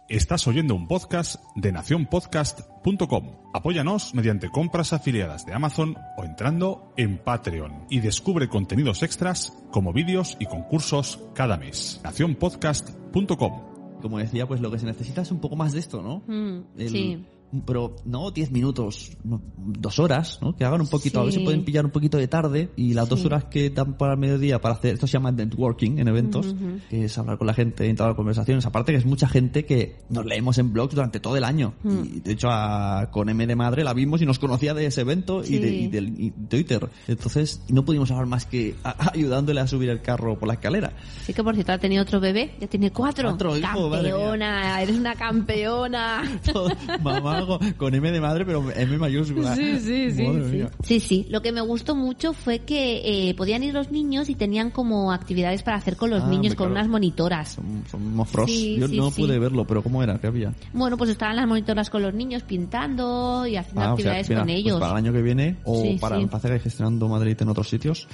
Estás oyendo un podcast de nacionpodcast.com. Apóyanos mediante compras afiliadas de Amazon o entrando en Patreon y descubre contenidos extras como vídeos y concursos cada mes. nacionpodcast.com. Como decía, pues lo que se necesita es un poco más de esto, ¿no? Mm, El- sí. Pero no 10 minutos, no, dos horas, ¿no? Que hagan un poquito, a ver si pueden pillar un poquito de tarde y las dos Sí. horas que dan para el mediodía para hacer, esto se llama networking en eventos, que es hablar con la gente, entablar conversaciones. Aparte que es mucha gente que nos leemos en blogs durante todo el año. Mm. Y de hecho a, con M de Madre la vimos y nos conocía de ese evento y, de, y del y Twitter. Entonces no pudimos hablar más que a- ayudándole a subir el carro por la escalera. Sí que por cierto ha tenido otro bebé, ya tiene cuatro. Cuatro, hijo, campeona, eres una campeona. Todo- mamá, algo con M de madre, pero M mayúscula. Sí, sí, sí, sí. Sí, sí. Lo que me gustó mucho fue que eh, podían ir los niños y tenían como actividades para hacer con los Ah, niños, con claro. unas monitoras. Son, son mofros. Sí, Yo sí, no sí. pude verlo, pero ¿cómo era? ¿Qué había? Bueno, pues estaban las monitoras con los niños pintando y haciendo Ah, o sea, actividades mira, con pues ellos. para el año que viene o Sí, para sí. el Pacega y gestionando Madrid en otros sitios,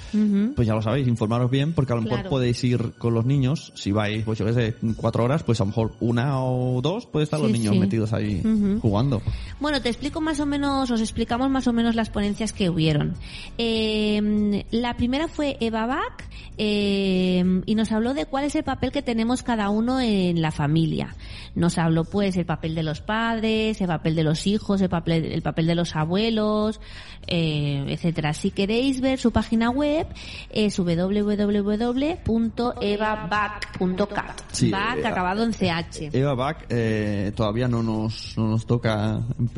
pues ya lo sabéis, informaros bien porque a lo mejor Claro. podéis ir con los niños, si vais, pues yo qué sé, cuatro horas, pues a lo mejor una o dos puede estar los niños sí. metidos ahí jugando. Bueno, te explico más o menos, os explicamos más o menos las ponencias que hubieron. Eh, la primera fue Eva Bach eh, y nos habló de cuál es el papel que tenemos cada uno en la familia. Nos habló pues el papel de los padres, el papel de los hijos, el papel, el papel de los abuelos, eh, etcétera. Si queréis ver su página web es www.evabach.cat. Sí, eh, acabado en CH. Eva Bach eh, todavía no nos, no nos toca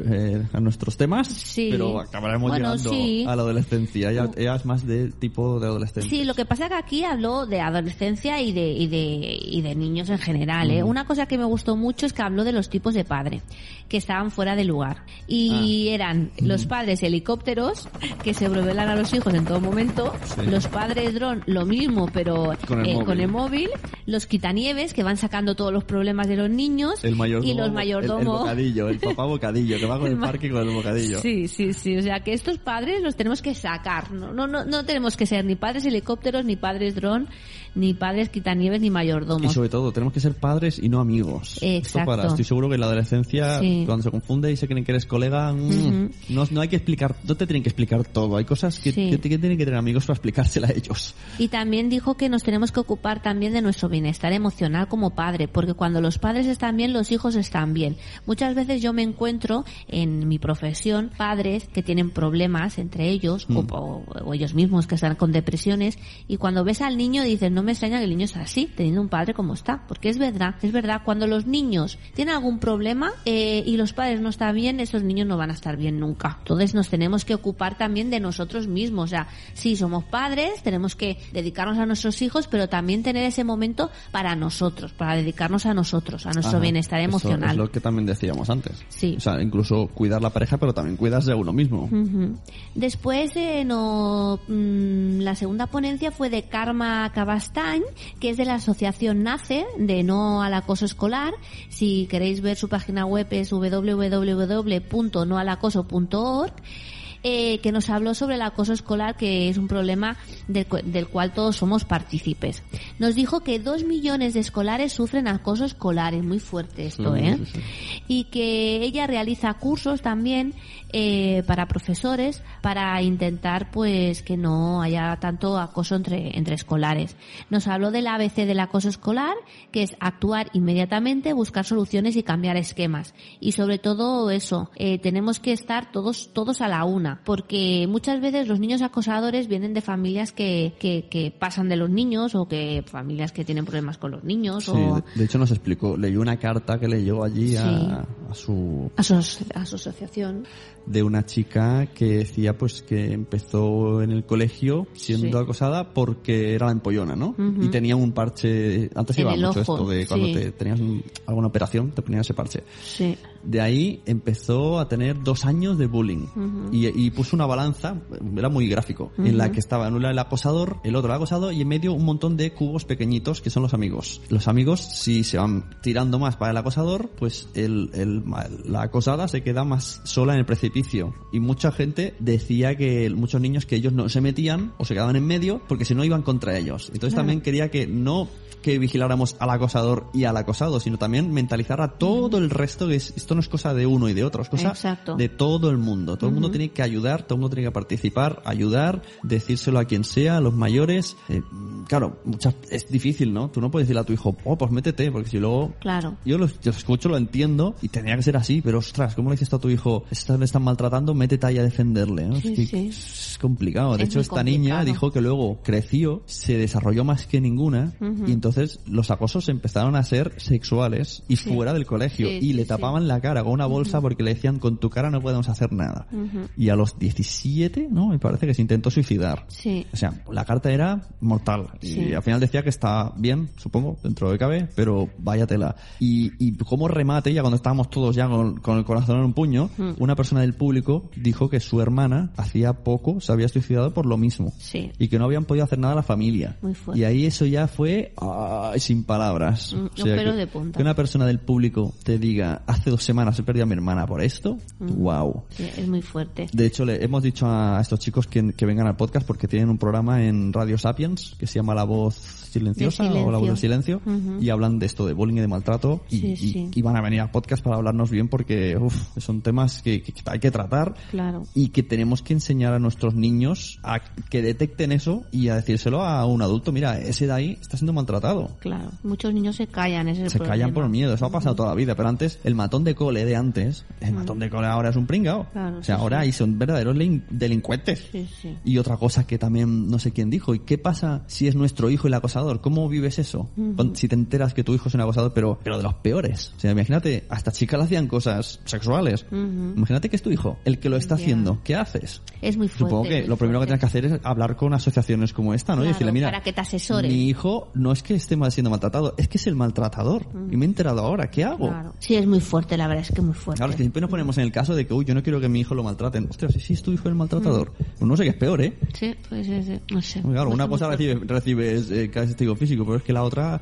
eh, a nuestros temas, Sí. pero acabaremos Bueno, llegando sí. a la adolescencia. Ella, ella es más de tipo de adolescente. Sí, lo que pasa que aquí habló de adolescencia y de, y de, y de niños en general. ¿eh? Una cosa que me gustó mucho es que habló de los tipos de padre que estaban fuera de lugar. Y eran los padres helicópteros que se revelan a los hijos en todo momento, Sí. los padres dron, lo mismo, pero Con el eh, móvil. con el móvil, los quitanieves que van sacando todos los problemas de los niños El mayordomo, y los el, el mayordomos. bocadillo, el papá bocadillo, que va con El parque con el bocadillo. Sí, sí, sí. O sea, que estos padres los tenemos que sacar. No, no, no, no tenemos que ser ni padres helicópteros, ni padres dron, ni padres quitanieves, ni Y mayordomos. sobre todo, tenemos que ser padres y no amigos. Esto Exacto. para, estoy seguro que en la adolescencia, Sí. cuando se confunde y se creen que eres colega, mm, no, no hay que explicar, no te tienen que explicar todo. Hay cosas que, Sí. que, que tienen que tener amigos para explicársela a ellos. Y también dijo que nos tenemos que ocupar también de nuestro bienestar emocional como padre, porque cuando los padres están bien, los hijos están bien. Muchas veces yo me encuentro en mi profesión padres que tienen problemas entre ellos o, o- o ellos mismos que están con depresiones y cuando ves al niño dices, no me extraña que el niño sea así, teniendo un padre como está, porque es verdad, es verdad, cuando los niños tienen algún problema eh, y los padres no están bien, esos niños no van a estar bien nunca. Entonces nos tenemos que ocupar también de nosotros mismos, o sea, sí somos padres, tenemos que dedicarnos a nuestros hijos, pero también tener ese momento para nosotros, para dedicarnos a nosotros, a nuestro Ajá. bienestar Eso emocional. es lo que también decíamos antes. Sí. O sea, incluso cuidar la pareja, pero también cuidas de uno mismo. Después, eh, no, mm, la segunda ponencia fue de Karma Que es de la asociación NACE, de No al Acoso Escolar. Si queréis ver su página web es www.noalacoso.org. eh, que nos habló sobre el acoso escolar, que es un problema del, del cual todos somos partícipes. Nos dijo que dos millones de escolares sufren acoso escolar, es muy fuerte esto, Sí, ¿eh? sí, sí. y que ella realiza cursos también eh, para profesores para intentar pues que no haya tanto acoso entre, entre escolares. Nos habló del ABC del acoso escolar, que es actuar inmediatamente, buscar soluciones y cambiar esquemas. Y sobre todo eso, eh, tenemos que estar todos, todos a la una, porque muchas veces los niños acosadores vienen de familias que, que, que pasan de los niños o que familias que tienen problemas con los niños Sí, o de, hecho nos explicó, leyó una carta que leyó allí Sí. a, a su a su, a su asociación. De una chica que decía pues que empezó en el colegio siendo Sí. acosada porque era la empollona, ¿no? Y tenía un parche, antes el mucho ojo, esto de cuando sí. te tenías un- alguna operación, te ponías ese parche. Sí. De ahí empezó a tener dos años de bullying y, y puso una balanza, era muy gráfico, en la que estaba en una el acosador, el otro el acosado y en medio un montón de cubos pequeñitos que son los amigos. Los amigos, si se van tirando más para el acosador, pues el, el- la acosada se queda más sola en el precipicio. Y mucha gente decía que muchos niños que ellos no se metían o se quedaban en medio porque si no iban contra ellos. Entonces Claro. también quería que no que vigiláramos al acosador y al acosado, sino también mentalizar a todo el resto que es, esto no es cosa de uno y de otro, es cosa Exacto. de todo el mundo. Todo el mundo tiene que ayudar, todo el mundo tiene que participar, ayudar, decírselo a quien sea, a los mayores. Eh, claro, muchas, es difícil, ¿no? Tú no puedes decirle a tu hijo, oh, pues métete, porque si luego Claro. yo lo, yo lo escucho, lo entiendo y tendría que ser así, pero ostras, ¿cómo le dices esto a tu hijo? Estás, le están maltratando, métete ahí a defenderle. ¿no? Sí, es, que sí. es complicado. De Es hecho, esta niña complicado. dijo que luego creció, se desarrolló más que ninguna Ujú. y entonces los acosos empezaron a ser sexuales y Sí. fuera del colegio y le tapaban la cara con una bolsa porque le decían con tu cara no podemos hacer nada. Ujú. Y a los 17, ¿no? Me parece que se intentó suicidar. Sí. O sea, la carta era mortal. Y al final decía que está bien, supongo, dentro de cabe, pero vaya tela. Y, y como remate, ya cuando estábamos todos ya con, con el corazón en un puño, una persona del público dijo que su hermana hacía poco se había suicidado por lo mismo. Sí. Y que no habían podido hacer nada a la familia. Muy fuerte. Y ahí eso ya fue ay, sin palabras. Mm, O sea, que, de punta. que una persona del público te diga, hace dos semanas he perdido a mi hermana por esto, wow. Sí, es muy fuerte. De hecho, le hemos dicho a estos chicos que, que vengan al podcast porque tienen un programa en Radio Sapiens que se llama La Voz Silenciosa o La Voz del Silencio Ujú. y hablan de esto de bullying y de maltrato y, Sí, y- y van a venir al podcast para hablarnos bien porque uf, son temas que, que hay que tratar Claro. y que tenemos que enseñar a nuestros niños a que detecten eso y a decírselo a un adulto, mira, ese de ahí está siendo maltratado. Claro. Muchos niños se callan, ese Se callan por miedo, eso ha pasado toda la vida, pero antes el matón de cole de antes, el matón de cole ahora es un pringao. Mm. Claro, o sea, sí, ahora sí. son verdaderos lin- delincuentes. Sí. Y otra cosa que también no sé quién dijo, ¿y qué pasa si es nuestro hijo el acosador? ¿Cómo vives eso? Si te enteras que tu hijo es un acosador, pero, pero de los peores. O sea, imagínate, hasta chicas le hacían cosas sexuales. Imagínate que es tu hijo el que lo está haciendo. ¿Qué haces? Es muy fuerte. Supongo que lo primero que tienes que hacer es hablar con asociaciones como esta, ¿no? y decirle, mira, para que te asesoren. mi hijo no es que esté mal siendo maltratado, es que es el maltratador. Y me he enterado ahora, ¿qué hago? Claro. Sí, es muy fuerte, la verdad es que muy fuerte. Claro, es que siempre nos ponemos en el caso de que, uy, yo no quiero que mi hijo lo maltraten. Ostras, si sí es tu hijo el maltratador. Pues no sé qué es peor, ¿eh? Sí, pues sí, sí, no sé. Claro, una cosa recibe, recibes eh, castigo físico, pero es que la otra,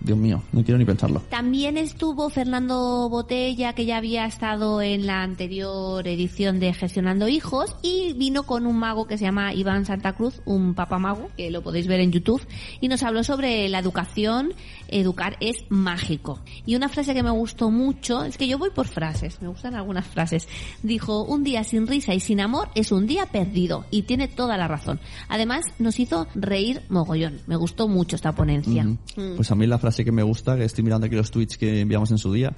Dios mío, no quiero ni pensarlo. También estuvo Fernando Botella, que ya había estado en la anterior edición de Gestionando Hijos, y vino con un mago que se llama Iván Santa Cruz, un papamago, que lo podéis ver en YouTube, y nos habló sobre la educación. Educar es mágico. Y una frase que me gustó mucho, es que yo voy por frases, me gustan algunas frases. Dijo, un día sin risa y sin amor es un día perdido, y tiene toda la razón. Además, nos hizo reír mogollón. Me gustó mucho esta ponencia. Mm. Pues a mí la frase que me gusta, que estoy mirando aquí los tweets que enviamos en su día,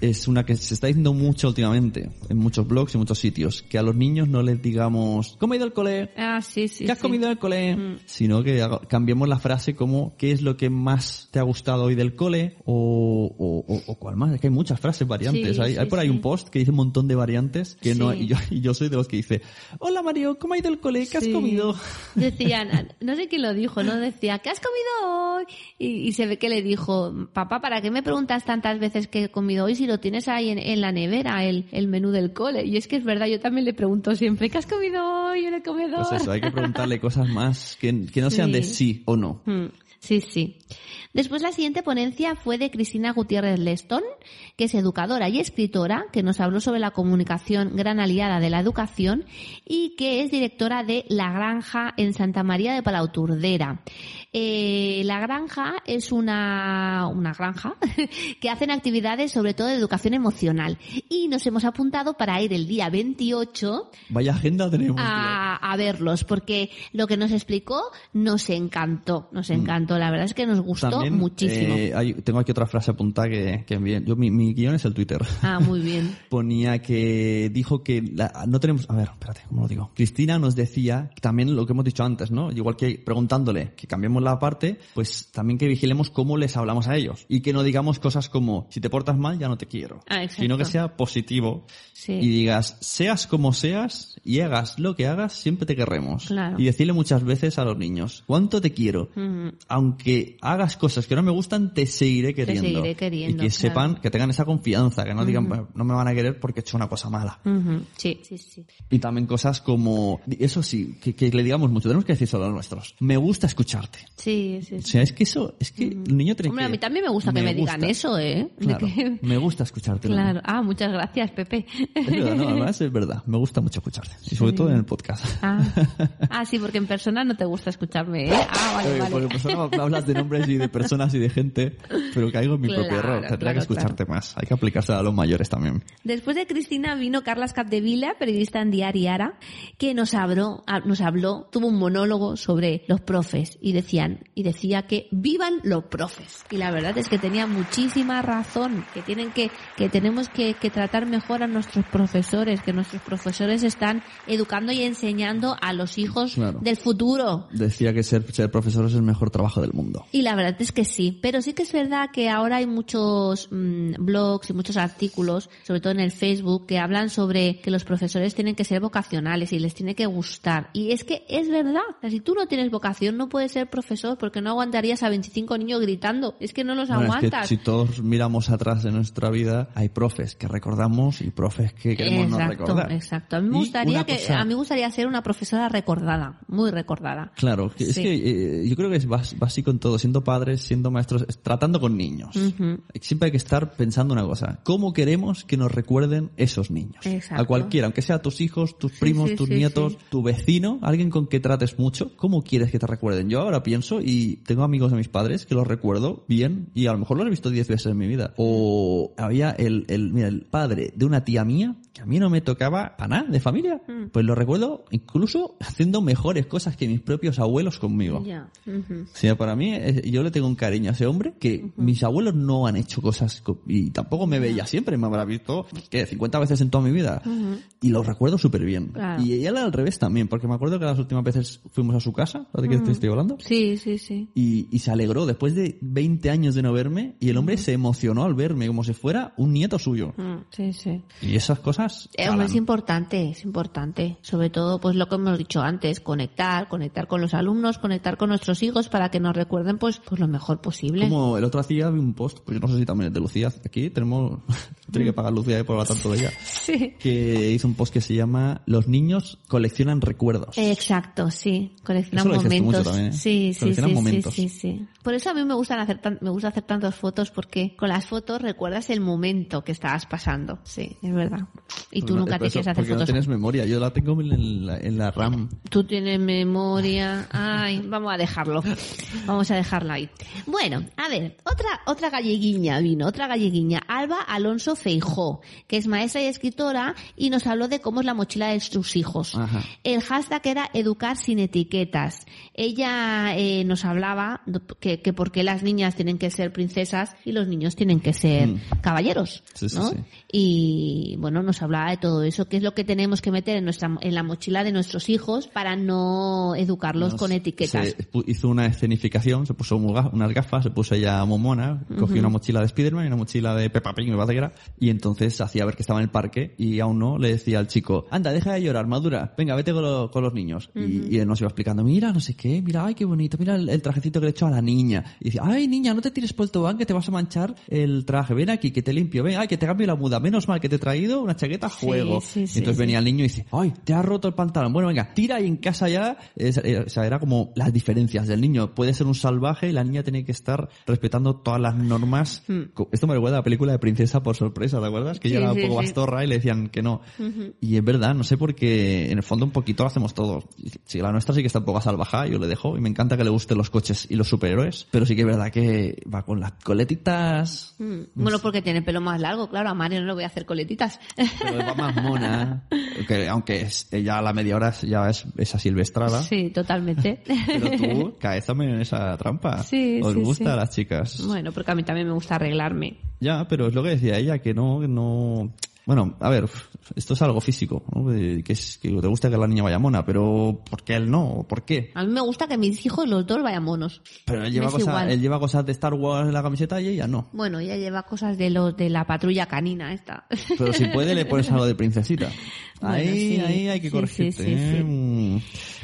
es una que se está diciendo mucho últimamente, en muchos blogs y muchos sitios, que a los niños no les digamos, ¿cómo ha ido el cole? Ah, sí, sí. ¿Qué has sí. comido en el cole? Mm. Sino que cambiemos la frase como ¿qué es lo que más te ha gustado hoy del cole? O, o, o- o cuál más. Es que hay muchas frases variantes. Sí, hay, sí, hay por ahí un post que dice un montón de variantes que no y yo, y yo soy de los que dice Hola Mario, ¿cómo ha ido el cole? ¿Qué has comido? Decían, no sé quién lo dijo, ¿no? Decía, ¿qué has comido hoy? Y, y se ve que le dijo, papá, ¿para qué me preguntas tantas veces qué he comido hoy si lo tienes ahí en, en la nevera, el, el menú del cole? Y es que es verdad, yo también le pregunto siempre, ¿qué has comido hoy en el comedor? Pues eso, hay que preguntarle cosas más que, que no sean de Sí. sí o no. Mm, Sí, sí. Después la siguiente ponencia fue de Cristina Gutiérrez Leston, que es educadora y escritora, que nos habló sobre la comunicación gran aliada de la educación y que es directora de La Granja en Santa María de Palauturdera. Eh, la Granja es una, una granja que hacen actividades sobre todo de educación emocional y nos hemos apuntado para ir el día 28 Vaya agenda tenemos. tío. a, a verlos, porque lo que nos explicó nos encantó, nos encantó. La verdad es que nos gustó Mm. También, muchísimo. eh, hay- tengo aquí otra frase apuntada que, que envié. Yo, mi, mi guion es el Twitter. Ah, muy bien. Ponía que dijo que la- no tenemos. A ver, espérate, ¿cómo lo digo? Cristina nos decía también lo que hemos dicho antes, ¿no? Igual que preguntándole que cambiemos la parte, pues también que vigilemos cómo les hablamos a ellos. Y que no digamos cosas como, si te portas mal, ya no te quiero. Ah, exacto. Sino que sea positivo Sí. y digas, seas como seas y hagas lo que hagas, siempre te querremos. Claro. Y decirle muchas veces a los niños, ¿cuánto te quiero? Ujú. aunque hagas cosas que no me gustan, te seguiré queriendo. seguiré queriendo, Y que claro. sepan, que tengan esa confianza, que no digan, "Bueno, no me van a querer porque he hecho una cosa mala. Ujú, Sí, sí, sí. Y también cosas como, eso sí, que, que le digamos mucho, tenemos que decir solo a los nuestros. Me gusta escucharte. Sí, sí, O sí. sea, es que eso, es que el niño tiene Hombre, que... a mí también me gusta que me digan gusta. eso, ¿eh? Claro, que- me gusta escucharte. Claro. Ah, muchas gracias, Pepe. Es verdad, no, además es verdad. Me gusta mucho escucharte. Y sobre todo en el podcast. Ah. Ah, sí, porque en persona no te gusta escucharme, ¿eh? Ah, vale, Eh, vale. Porque pues, ahora me hablas de nombres y de personas y de gente, pero caigo en mi Claro, propio error. Tendría claro, que escucharte más. Hay que aplicarse a los mayores también. Después de Cristina vino Carlas Capdevila, periodista en Diari Ara, que nos habló, nos habló, tuvo un monólogo sobre los profes y decían, y decía que vivan los profes. Y la verdad es que tenía muchísima razón, que tienen que, que tenemos que, que tratar mejor a nuestros profesores, que nuestros profesores están educando y enseñando a los hijos Claro. del futuro. Decía que ser, ser profesor es el mejor trabajo del mundo. Y la verdad es que sí, pero sí que es verdad que ahora hay muchos mm, blogs y muchos artículos, sobre todo en el Facebook, que hablan sobre que los profesores tienen que ser vocacionales y les tiene que gustar. Y es que es verdad, si tú no tienes vocación no puedes ser profesor porque no aguantarías a 25 niños gritando, es que no los Bueno, es que aguantas. si todos miramos atrás de nuestra vida hay profes que recordamos y profes que queremos no recordar. exacto. A mí me gustaría que cosa- a mí me gustaría ser una profesora recordada, muy recordada. Claro, es Sí. que eh, yo creo que es básico en todo, siendo padres, siendo maestros, es- tratando con niños. Siempre hay que estar pensando una cosa, ¿cómo queremos que nos recuerden esos niños? Exacto. A cualquiera, aunque sea tus hijos, tus primos, sí, tus sí, nietos, tu vecino, alguien con que trates mucho, ¿cómo quieres que te recuerden? Yo ahora pienso y tengo amigos de mis padres que los recuerdo bien y a lo mejor los he visto diez veces en mi vida. O había el, el, mira, el padre de una tía mía a mí no me tocaba a nada de familia. Mm. Pues lo recuerdo incluso haciendo mejores cosas que mis propios abuelos conmigo. O sea, para mí, eh, yo le tengo un cariño a ese hombre que mis abuelos no han hecho cosas co- y tampoco me veía siempre, me habrá visto, ¿qué? 50 veces en toda mi vida. Y lo recuerdo súper bien. Claro. Y él al revés también, porque me acuerdo que las últimas veces fuimos a su casa, ¿de qué te estoy hablando? Sí, sí, sí. Y, y se alegró después de 20 años de no verme y el hombre se emocionó al verme como si fuera un nieto suyo. Mm, Sí, sí. Y esas cosas... Eh, hombre, calan. es importante, es importante. Sobre todo, pues lo que hemos dicho antes, conectar, conectar con los alumnos, conectar con nuestros hijos para que nos recuerden, pues, pues lo mejor posible. Como el otro hacía vi un post, pues yo no sé si también es de Lucía, aquí tenemos, tiene que pagar Lucía por hablar tanto de ella, Sí. que hizo un post que se llama Los niños coleccionan recuerdos. Exacto, sí. Coleccionan momentos. también, ¿eh? Sí, sí, sí, momentos. sí, sí, sí. Por eso a mí me gustan hacer tan- me gusta hacer tantas fotos porque con las fotos recuerdas el momento que estabas pasando. Sí, es verdad. Y tú no- nunca te quieres hacer porque no fotos. tienes memoria, yo la tengo en la, en la RAM. Tú tienes memoria. Ay, vamos a dejarlo. Vamos a dejarlo ahí. Bueno, a ver, otra, otra galleguiña vino, otra galleguiña. Alba Alonso Feijó, que es maestra y escritora y nos habló de cómo es la mochila de sus hijos. Ajá. El hashtag era educar sin etiquetas. Ella eh, nos hablaba que, que por qué las niñas tienen que ser princesas y los niños tienen que ser Mm. caballeros. Sí, sí, ¿no? sí. Y bueno, nos hablaba de todo eso, qué es lo que tenemos que meter en nuestra en la mochila de nuestros hijos para no educarlos Nos- con etiquetas. Se hizo una escenificación, se puso unas gafas, se puso ella momona, cogió Ujú. una mochila de Spiderman y una mochila de Peppa Pig, me parece que era, y entonces hacía ver que estaba en el parque y aún no le decía al chico, anda, deja de llorar, madura, venga, vete con, lo- con los niños. Y- Ujú. y, él nos iba explicando, mira, no sé qué, mira, ay, qué bonito, mira el, el trajecito que le he hecho a la niña. Y dice, ay, niña, no te tires por el tobogán que te vas a manchar el traje, ven aquí, que te limpio, ven, ay, que te cambio la muda, menos mal que te he traído una chaqueta juego. sí, Y sí, entonces sí. venía el niño y dice, ay, te has roto el pantalón. Bueno, venga, tira y en casa ya. Eh, o sea, era como las diferencias del niño. Puede ser un salvaje y la niña tiene que estar respetando todas las normas. Co- Esto me recuerda a la película de Princesa por sorpresa, ¿te acuerdas? Que Hmm. Sí, ella era un sí, poco sí. bastorra y le decían que no. Ujú. Y es verdad, no sé por qué en el fondo un poquito lo hacemos todos. Si la nuestra sí que está un poco salvaja, yo le dejo y me encanta que le gusten los coches y los superhéroes, pero sí que es verdad que va con las coletitas, Mm. Bueno, porque tiene pelo más largo, claro, a Mario no le voy a hacer coletitas. pero va más mona, que aunque es, ella a la media hora ya es esa silvestrada. Sí, totalmente. Pero tú caes también en esa trampa. Sí, Os sí, gusta sí. a las chicas. Bueno, porque a mí también me gusta arreglarme. Ya, pero es lo que decía ella, que no, que no... Bueno, a ver, esto es algo físico, ¿no? Que, es, que te gusta que la niña vaya mona, pero ¿por qué él no? ¿Por qué? A mí me gusta que mis hijos los dos vayan monos. Pero él lleva, cosas, él lleva cosas de Star Wars en la camiseta y ella no. Bueno, ella lleva cosas de los de la patrulla canina esta. Pero si puede le pones algo de princesita. Bueno, ahí, sí. ahí hay que corregirte. sí, sí, ¿eh?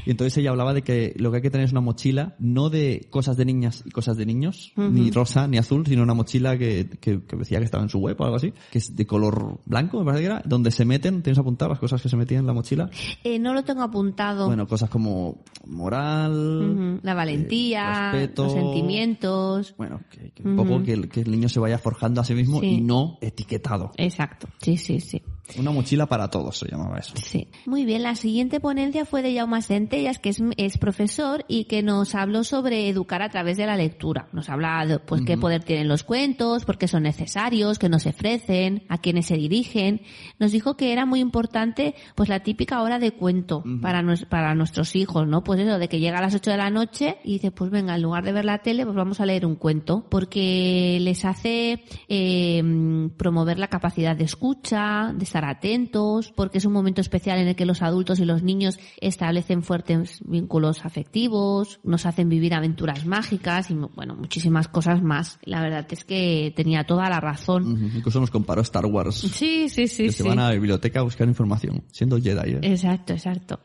Y entonces ella hablaba de que lo que hay que tener es una mochila, no de cosas de niñas y cosas de niños, ni rosa ni azul, sino una mochila que, que, que decía que estaba en su web o algo así, que es de color blanco, me parece que era, donde se meten, tienes apuntado las cosas que se metían en la mochila. Eh, no lo tengo apuntado. Bueno, cosas como moral, La valentía, respeto. los sentimientos. bueno, que, que un poco que el, que el niño se vaya forjando a sí mismo y no etiquetado. Exacto. Sí, sí, sí. Una mochila para todos se llamaba eso. Sí. Muy bien, la siguiente ponencia fue de Jaume Centellas, que es, es profesor y que nos habló sobre educar a través de la lectura. Nos habla de pues, qué poder tienen los cuentos, por qué son necesarios, qué nos ofrecen, a quiénes se dirigen. Nos dijo que era muy importante pues la típica hora de cuento para, nues- para nuestros hijos, ¿no? Pues eso, de que llega a las 8 de la noche y dice, pues venga, en lugar de ver la tele, pues vamos a leer un cuento, porque les hace eh, promover la capacidad de escucha, de estar atentos, porque es un momento especial en el que los adultos y los niños establecen fuertes vínculos afectivos, nos hacen vivir aventuras mágicas y bueno, muchísimas cosas más. La verdad es que tenía toda la razón. Incluso nos comparó Star Wars. Sí, sí, sí, que sí. se van a la biblioteca a buscar información, siendo Jedi. ¿eh? Exacto, exacto.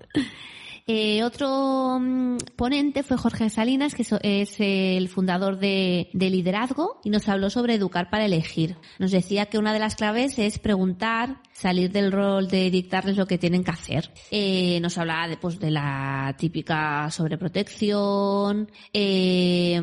Eh, otro mm, ponente fue Jorge Salinas, que es el fundador de, de Liderazgo, y nos habló sobre educar para elegir. Nos decía que una de las claves es preguntar, salir del rol de dictarles lo que tienen que hacer. Eh, nos hablaba de, pues, de la típica sobreprotección, eh,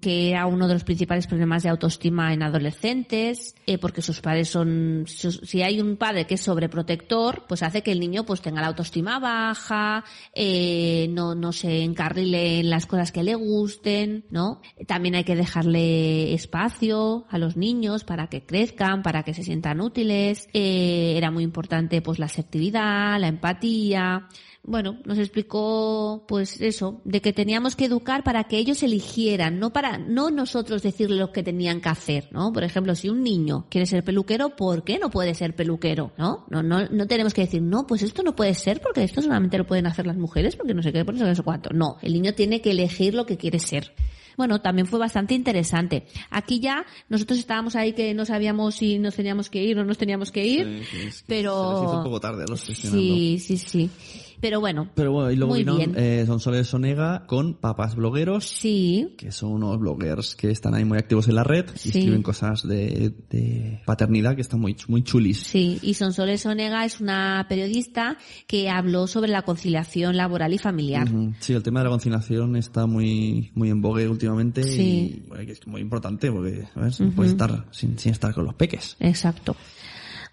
que era uno de los principales problemas de autoestima en adolescentes, eh, porque sus padres son, si hay un padre que es sobreprotector, pues hace que el niño pues tenga la autoestima baja, eh, no, no se encarrile en las cosas que le gusten, ¿no? También hay que dejarle espacio a los niños para que crezcan, para que se sientan útiles. Eh, era muy importante pues la asertividad, la empatía. Bueno, nos explicó pues eso, de que teníamos que educar para que ellos eligieran, no para, no nosotros decirle lo que tenían que hacer, ¿no? Por ejemplo, si un niño quiere ser peluquero, ¿por qué no puede ser peluquero? ¿No? No, no, no tenemos que decir, no, pues esto no puede ser porque esto solamente lo pueden hacer las mujeres porque no sé qué, por eso no cuánto. No, el niño tiene que elegir lo que quiere ser. Bueno, también fue bastante interesante. Aquí ya nosotros estábamos ahí que no sabíamos si nos teníamos que ir o no nos teníamos que ir, Sí, sí, es que pero Se les hizo un poco tarde a los gestionando. sí, sí, sí. Pero bueno, Pero bueno, y luego vino eh, Sonsoles Sonega con Papas Blogueros, sí, que son unos bloggers que están ahí muy activos en la red y Sí. escriben cosas de, de paternidad que están muy, muy chulis. Sí, y Sonsoles Onega es una periodista que habló sobre la conciliación laboral y familiar. Sí, el tema de la conciliación está muy, muy en vogue últimamente Sí. y bueno, es muy importante porque ¿sabes? no Ujú. puedes estar sin, sin estar con los peques. Exacto.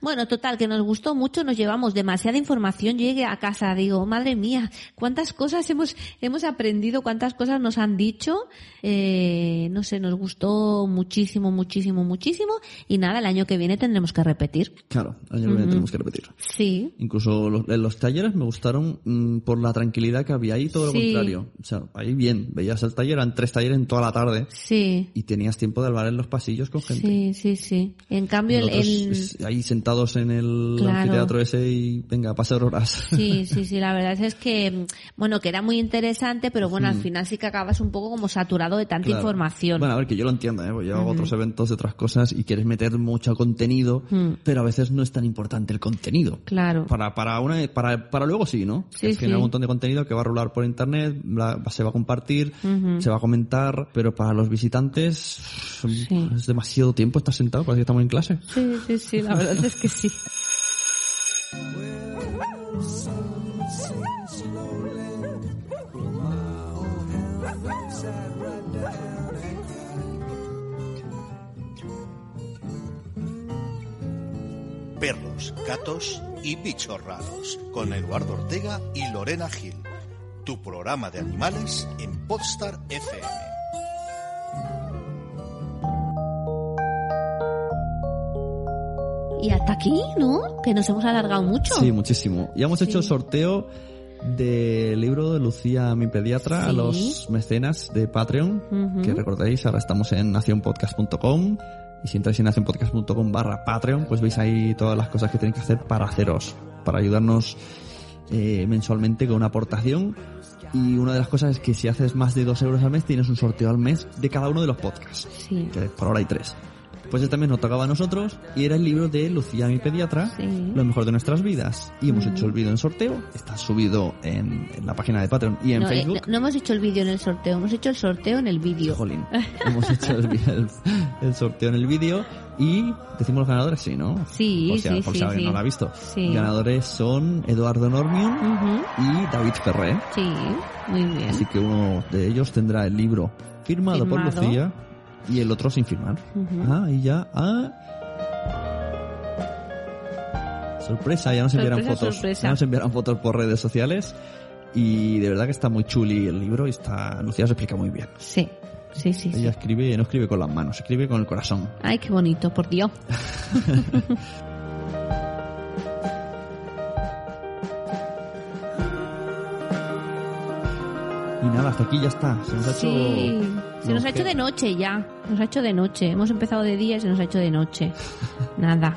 Bueno, total, que nos gustó mucho, nos llevamos demasiada información. Yo llegué a casa, digo, madre mía, cuántas cosas hemos, hemos aprendido, cuántas cosas nos han dicho. Eh, no sé, nos gustó muchísimo, muchísimo, muchísimo. Y nada, el año que viene tendremos que repetir. Claro, el año que viene Ujú. tenemos que repetir. Sí, Incluso los, en los talleres me gustaron mm, por la tranquilidad que había ahí, todo lo Sí. contrario. O sea, ahí bien, veías el taller, eran tres talleres en toda la tarde sí, y tenías tiempo de hablar en los pasillos con gente. sí, sí, sí. En cambio, el, Nosotros, el- es- ahí sentados en el Claro. anfiteatro ese y venga, pasar horas. Sí, sí, sí, la verdad es que, bueno, que era muy interesante, pero bueno, al Mm. final sí que acabas un poco como saturado de tanta Claro. información. Bueno, a ver, que yo lo entiendo, ¿eh? Porque yo hago otros eventos de otras cosas y quieres meter mucho contenido, Mm. pero a veces no es tan importante el contenido. Claro. Para, para, una, para, para luego sí, ¿no? Sí, es generar sí. un montón de contenido que va a rular por internet, la- se va a compartir, se va a comentar, pero para los visitantes Sí. es demasiado tiempo estar sentado, parece que estamos en clase. Sí, sí, sí, la verdad es Perros, gatos y bichos raros con Eduardo Ortega y Lorena Gil. Tu programa de animales en Podstar FM. Y hasta aquí, ¿no? Que nos hemos alargado mucho. Sí, muchísimo. Ya hemos Sí. hecho el sorteo del libro de Lucía, mi pediatra, a Sí. los mecenas de Patreon, Ujú. que recordáis, ahora estamos en nacionpodcast.com y si entráis en nacionpodcast.com barra Patreon, pues veis ahí todas las cosas que tenéis que hacer para haceros, para ayudarnos eh, mensualmente con una aportación. Y una de las cosas es que si haces más de dos euros al mes, tienes un sorteo al mes de cada uno de los podcasts. Sí. Que por ahora hay tres. Pues este mes nos tocaba a nosotros y era el libro de Lucía, mi pediatra, Sí. lo mejor de nuestras vidas. Y hemos Ujú. hecho el vídeo en sorteo, está subido en, en la página de Patreon y en no, eh, Facebook. no- no hemos hecho el vídeo en el sorteo, hemos hecho el sorteo en el vídeo. Jolín, hemos hecho el, el- el sorteo en el vídeo y decimos los ganadores, sí, ¿no? Sí, Por sí, por sí, si alguien sí. no lo ha visto. Sí. Ganadores son Eduardo Normion Ujú. y David Ferré. Sí, muy bien. Así que uno de ellos tendrá el libro firmado, por Firmado. Lucía y el otro sin firmar. Ah, y ya. Ah. Sorpresa, ya nos enviarán Sorpresa, fotos. sorpresa. Ya nos enviarán fotos por redes sociales. Y de verdad que está muy chuli el libro y está. Lucía se explica muy bien. Sí, sí, sí. sí. Ella escribe, no escribe con las manos, escribe con el corazón. Ay, qué bonito, por Dios. Y nada, hasta aquí ya está. Se nos ha hecho. Se nos ha que- hecho de noche ya. Nos ha hecho de noche. Hemos empezado de día y se nos ha hecho de noche. Nada.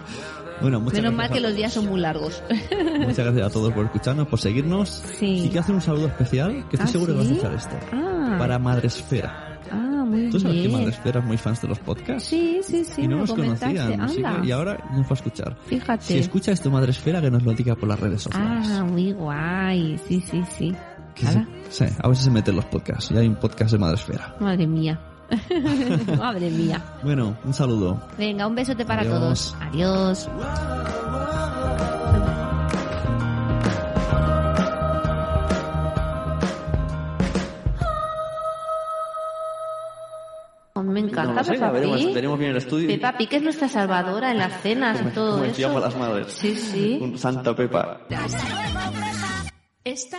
Bueno, muchas Menos mal que los días son muy largos. Muchas gracias a todos por escucharnos, por seguirnos. Sí. Y quiero hacer un saludo especial, que estoy ¿Ah, seguro que vas a escuchar esto. Ah, Para Madresfera. ah muy ¿Tú sabes que bien. Madresfera es muy fans de los podcasts? Sí, sí, sí, y no nos conocían. que- y ahora nos va a escuchar. Fíjate. Si escucha esto Madresfera, que nos lo diga por las redes sociales. Ah, muy guay. Sí, sí, sí. Se- Sí, a veces se meten los podcasts. Y hay un podcast de Madresfera. Madre mía. Madre mía. Bueno, un saludo. Venga, un besote para Adiós. todos. Adiós. A mí me encanta No sé, Peppa Pig. veremos bien el estudio. Peppa Pig es nuestra salvadora en las cenas y todo Como eso. las madres. Sí, sí. Un Santa Pepa. Esta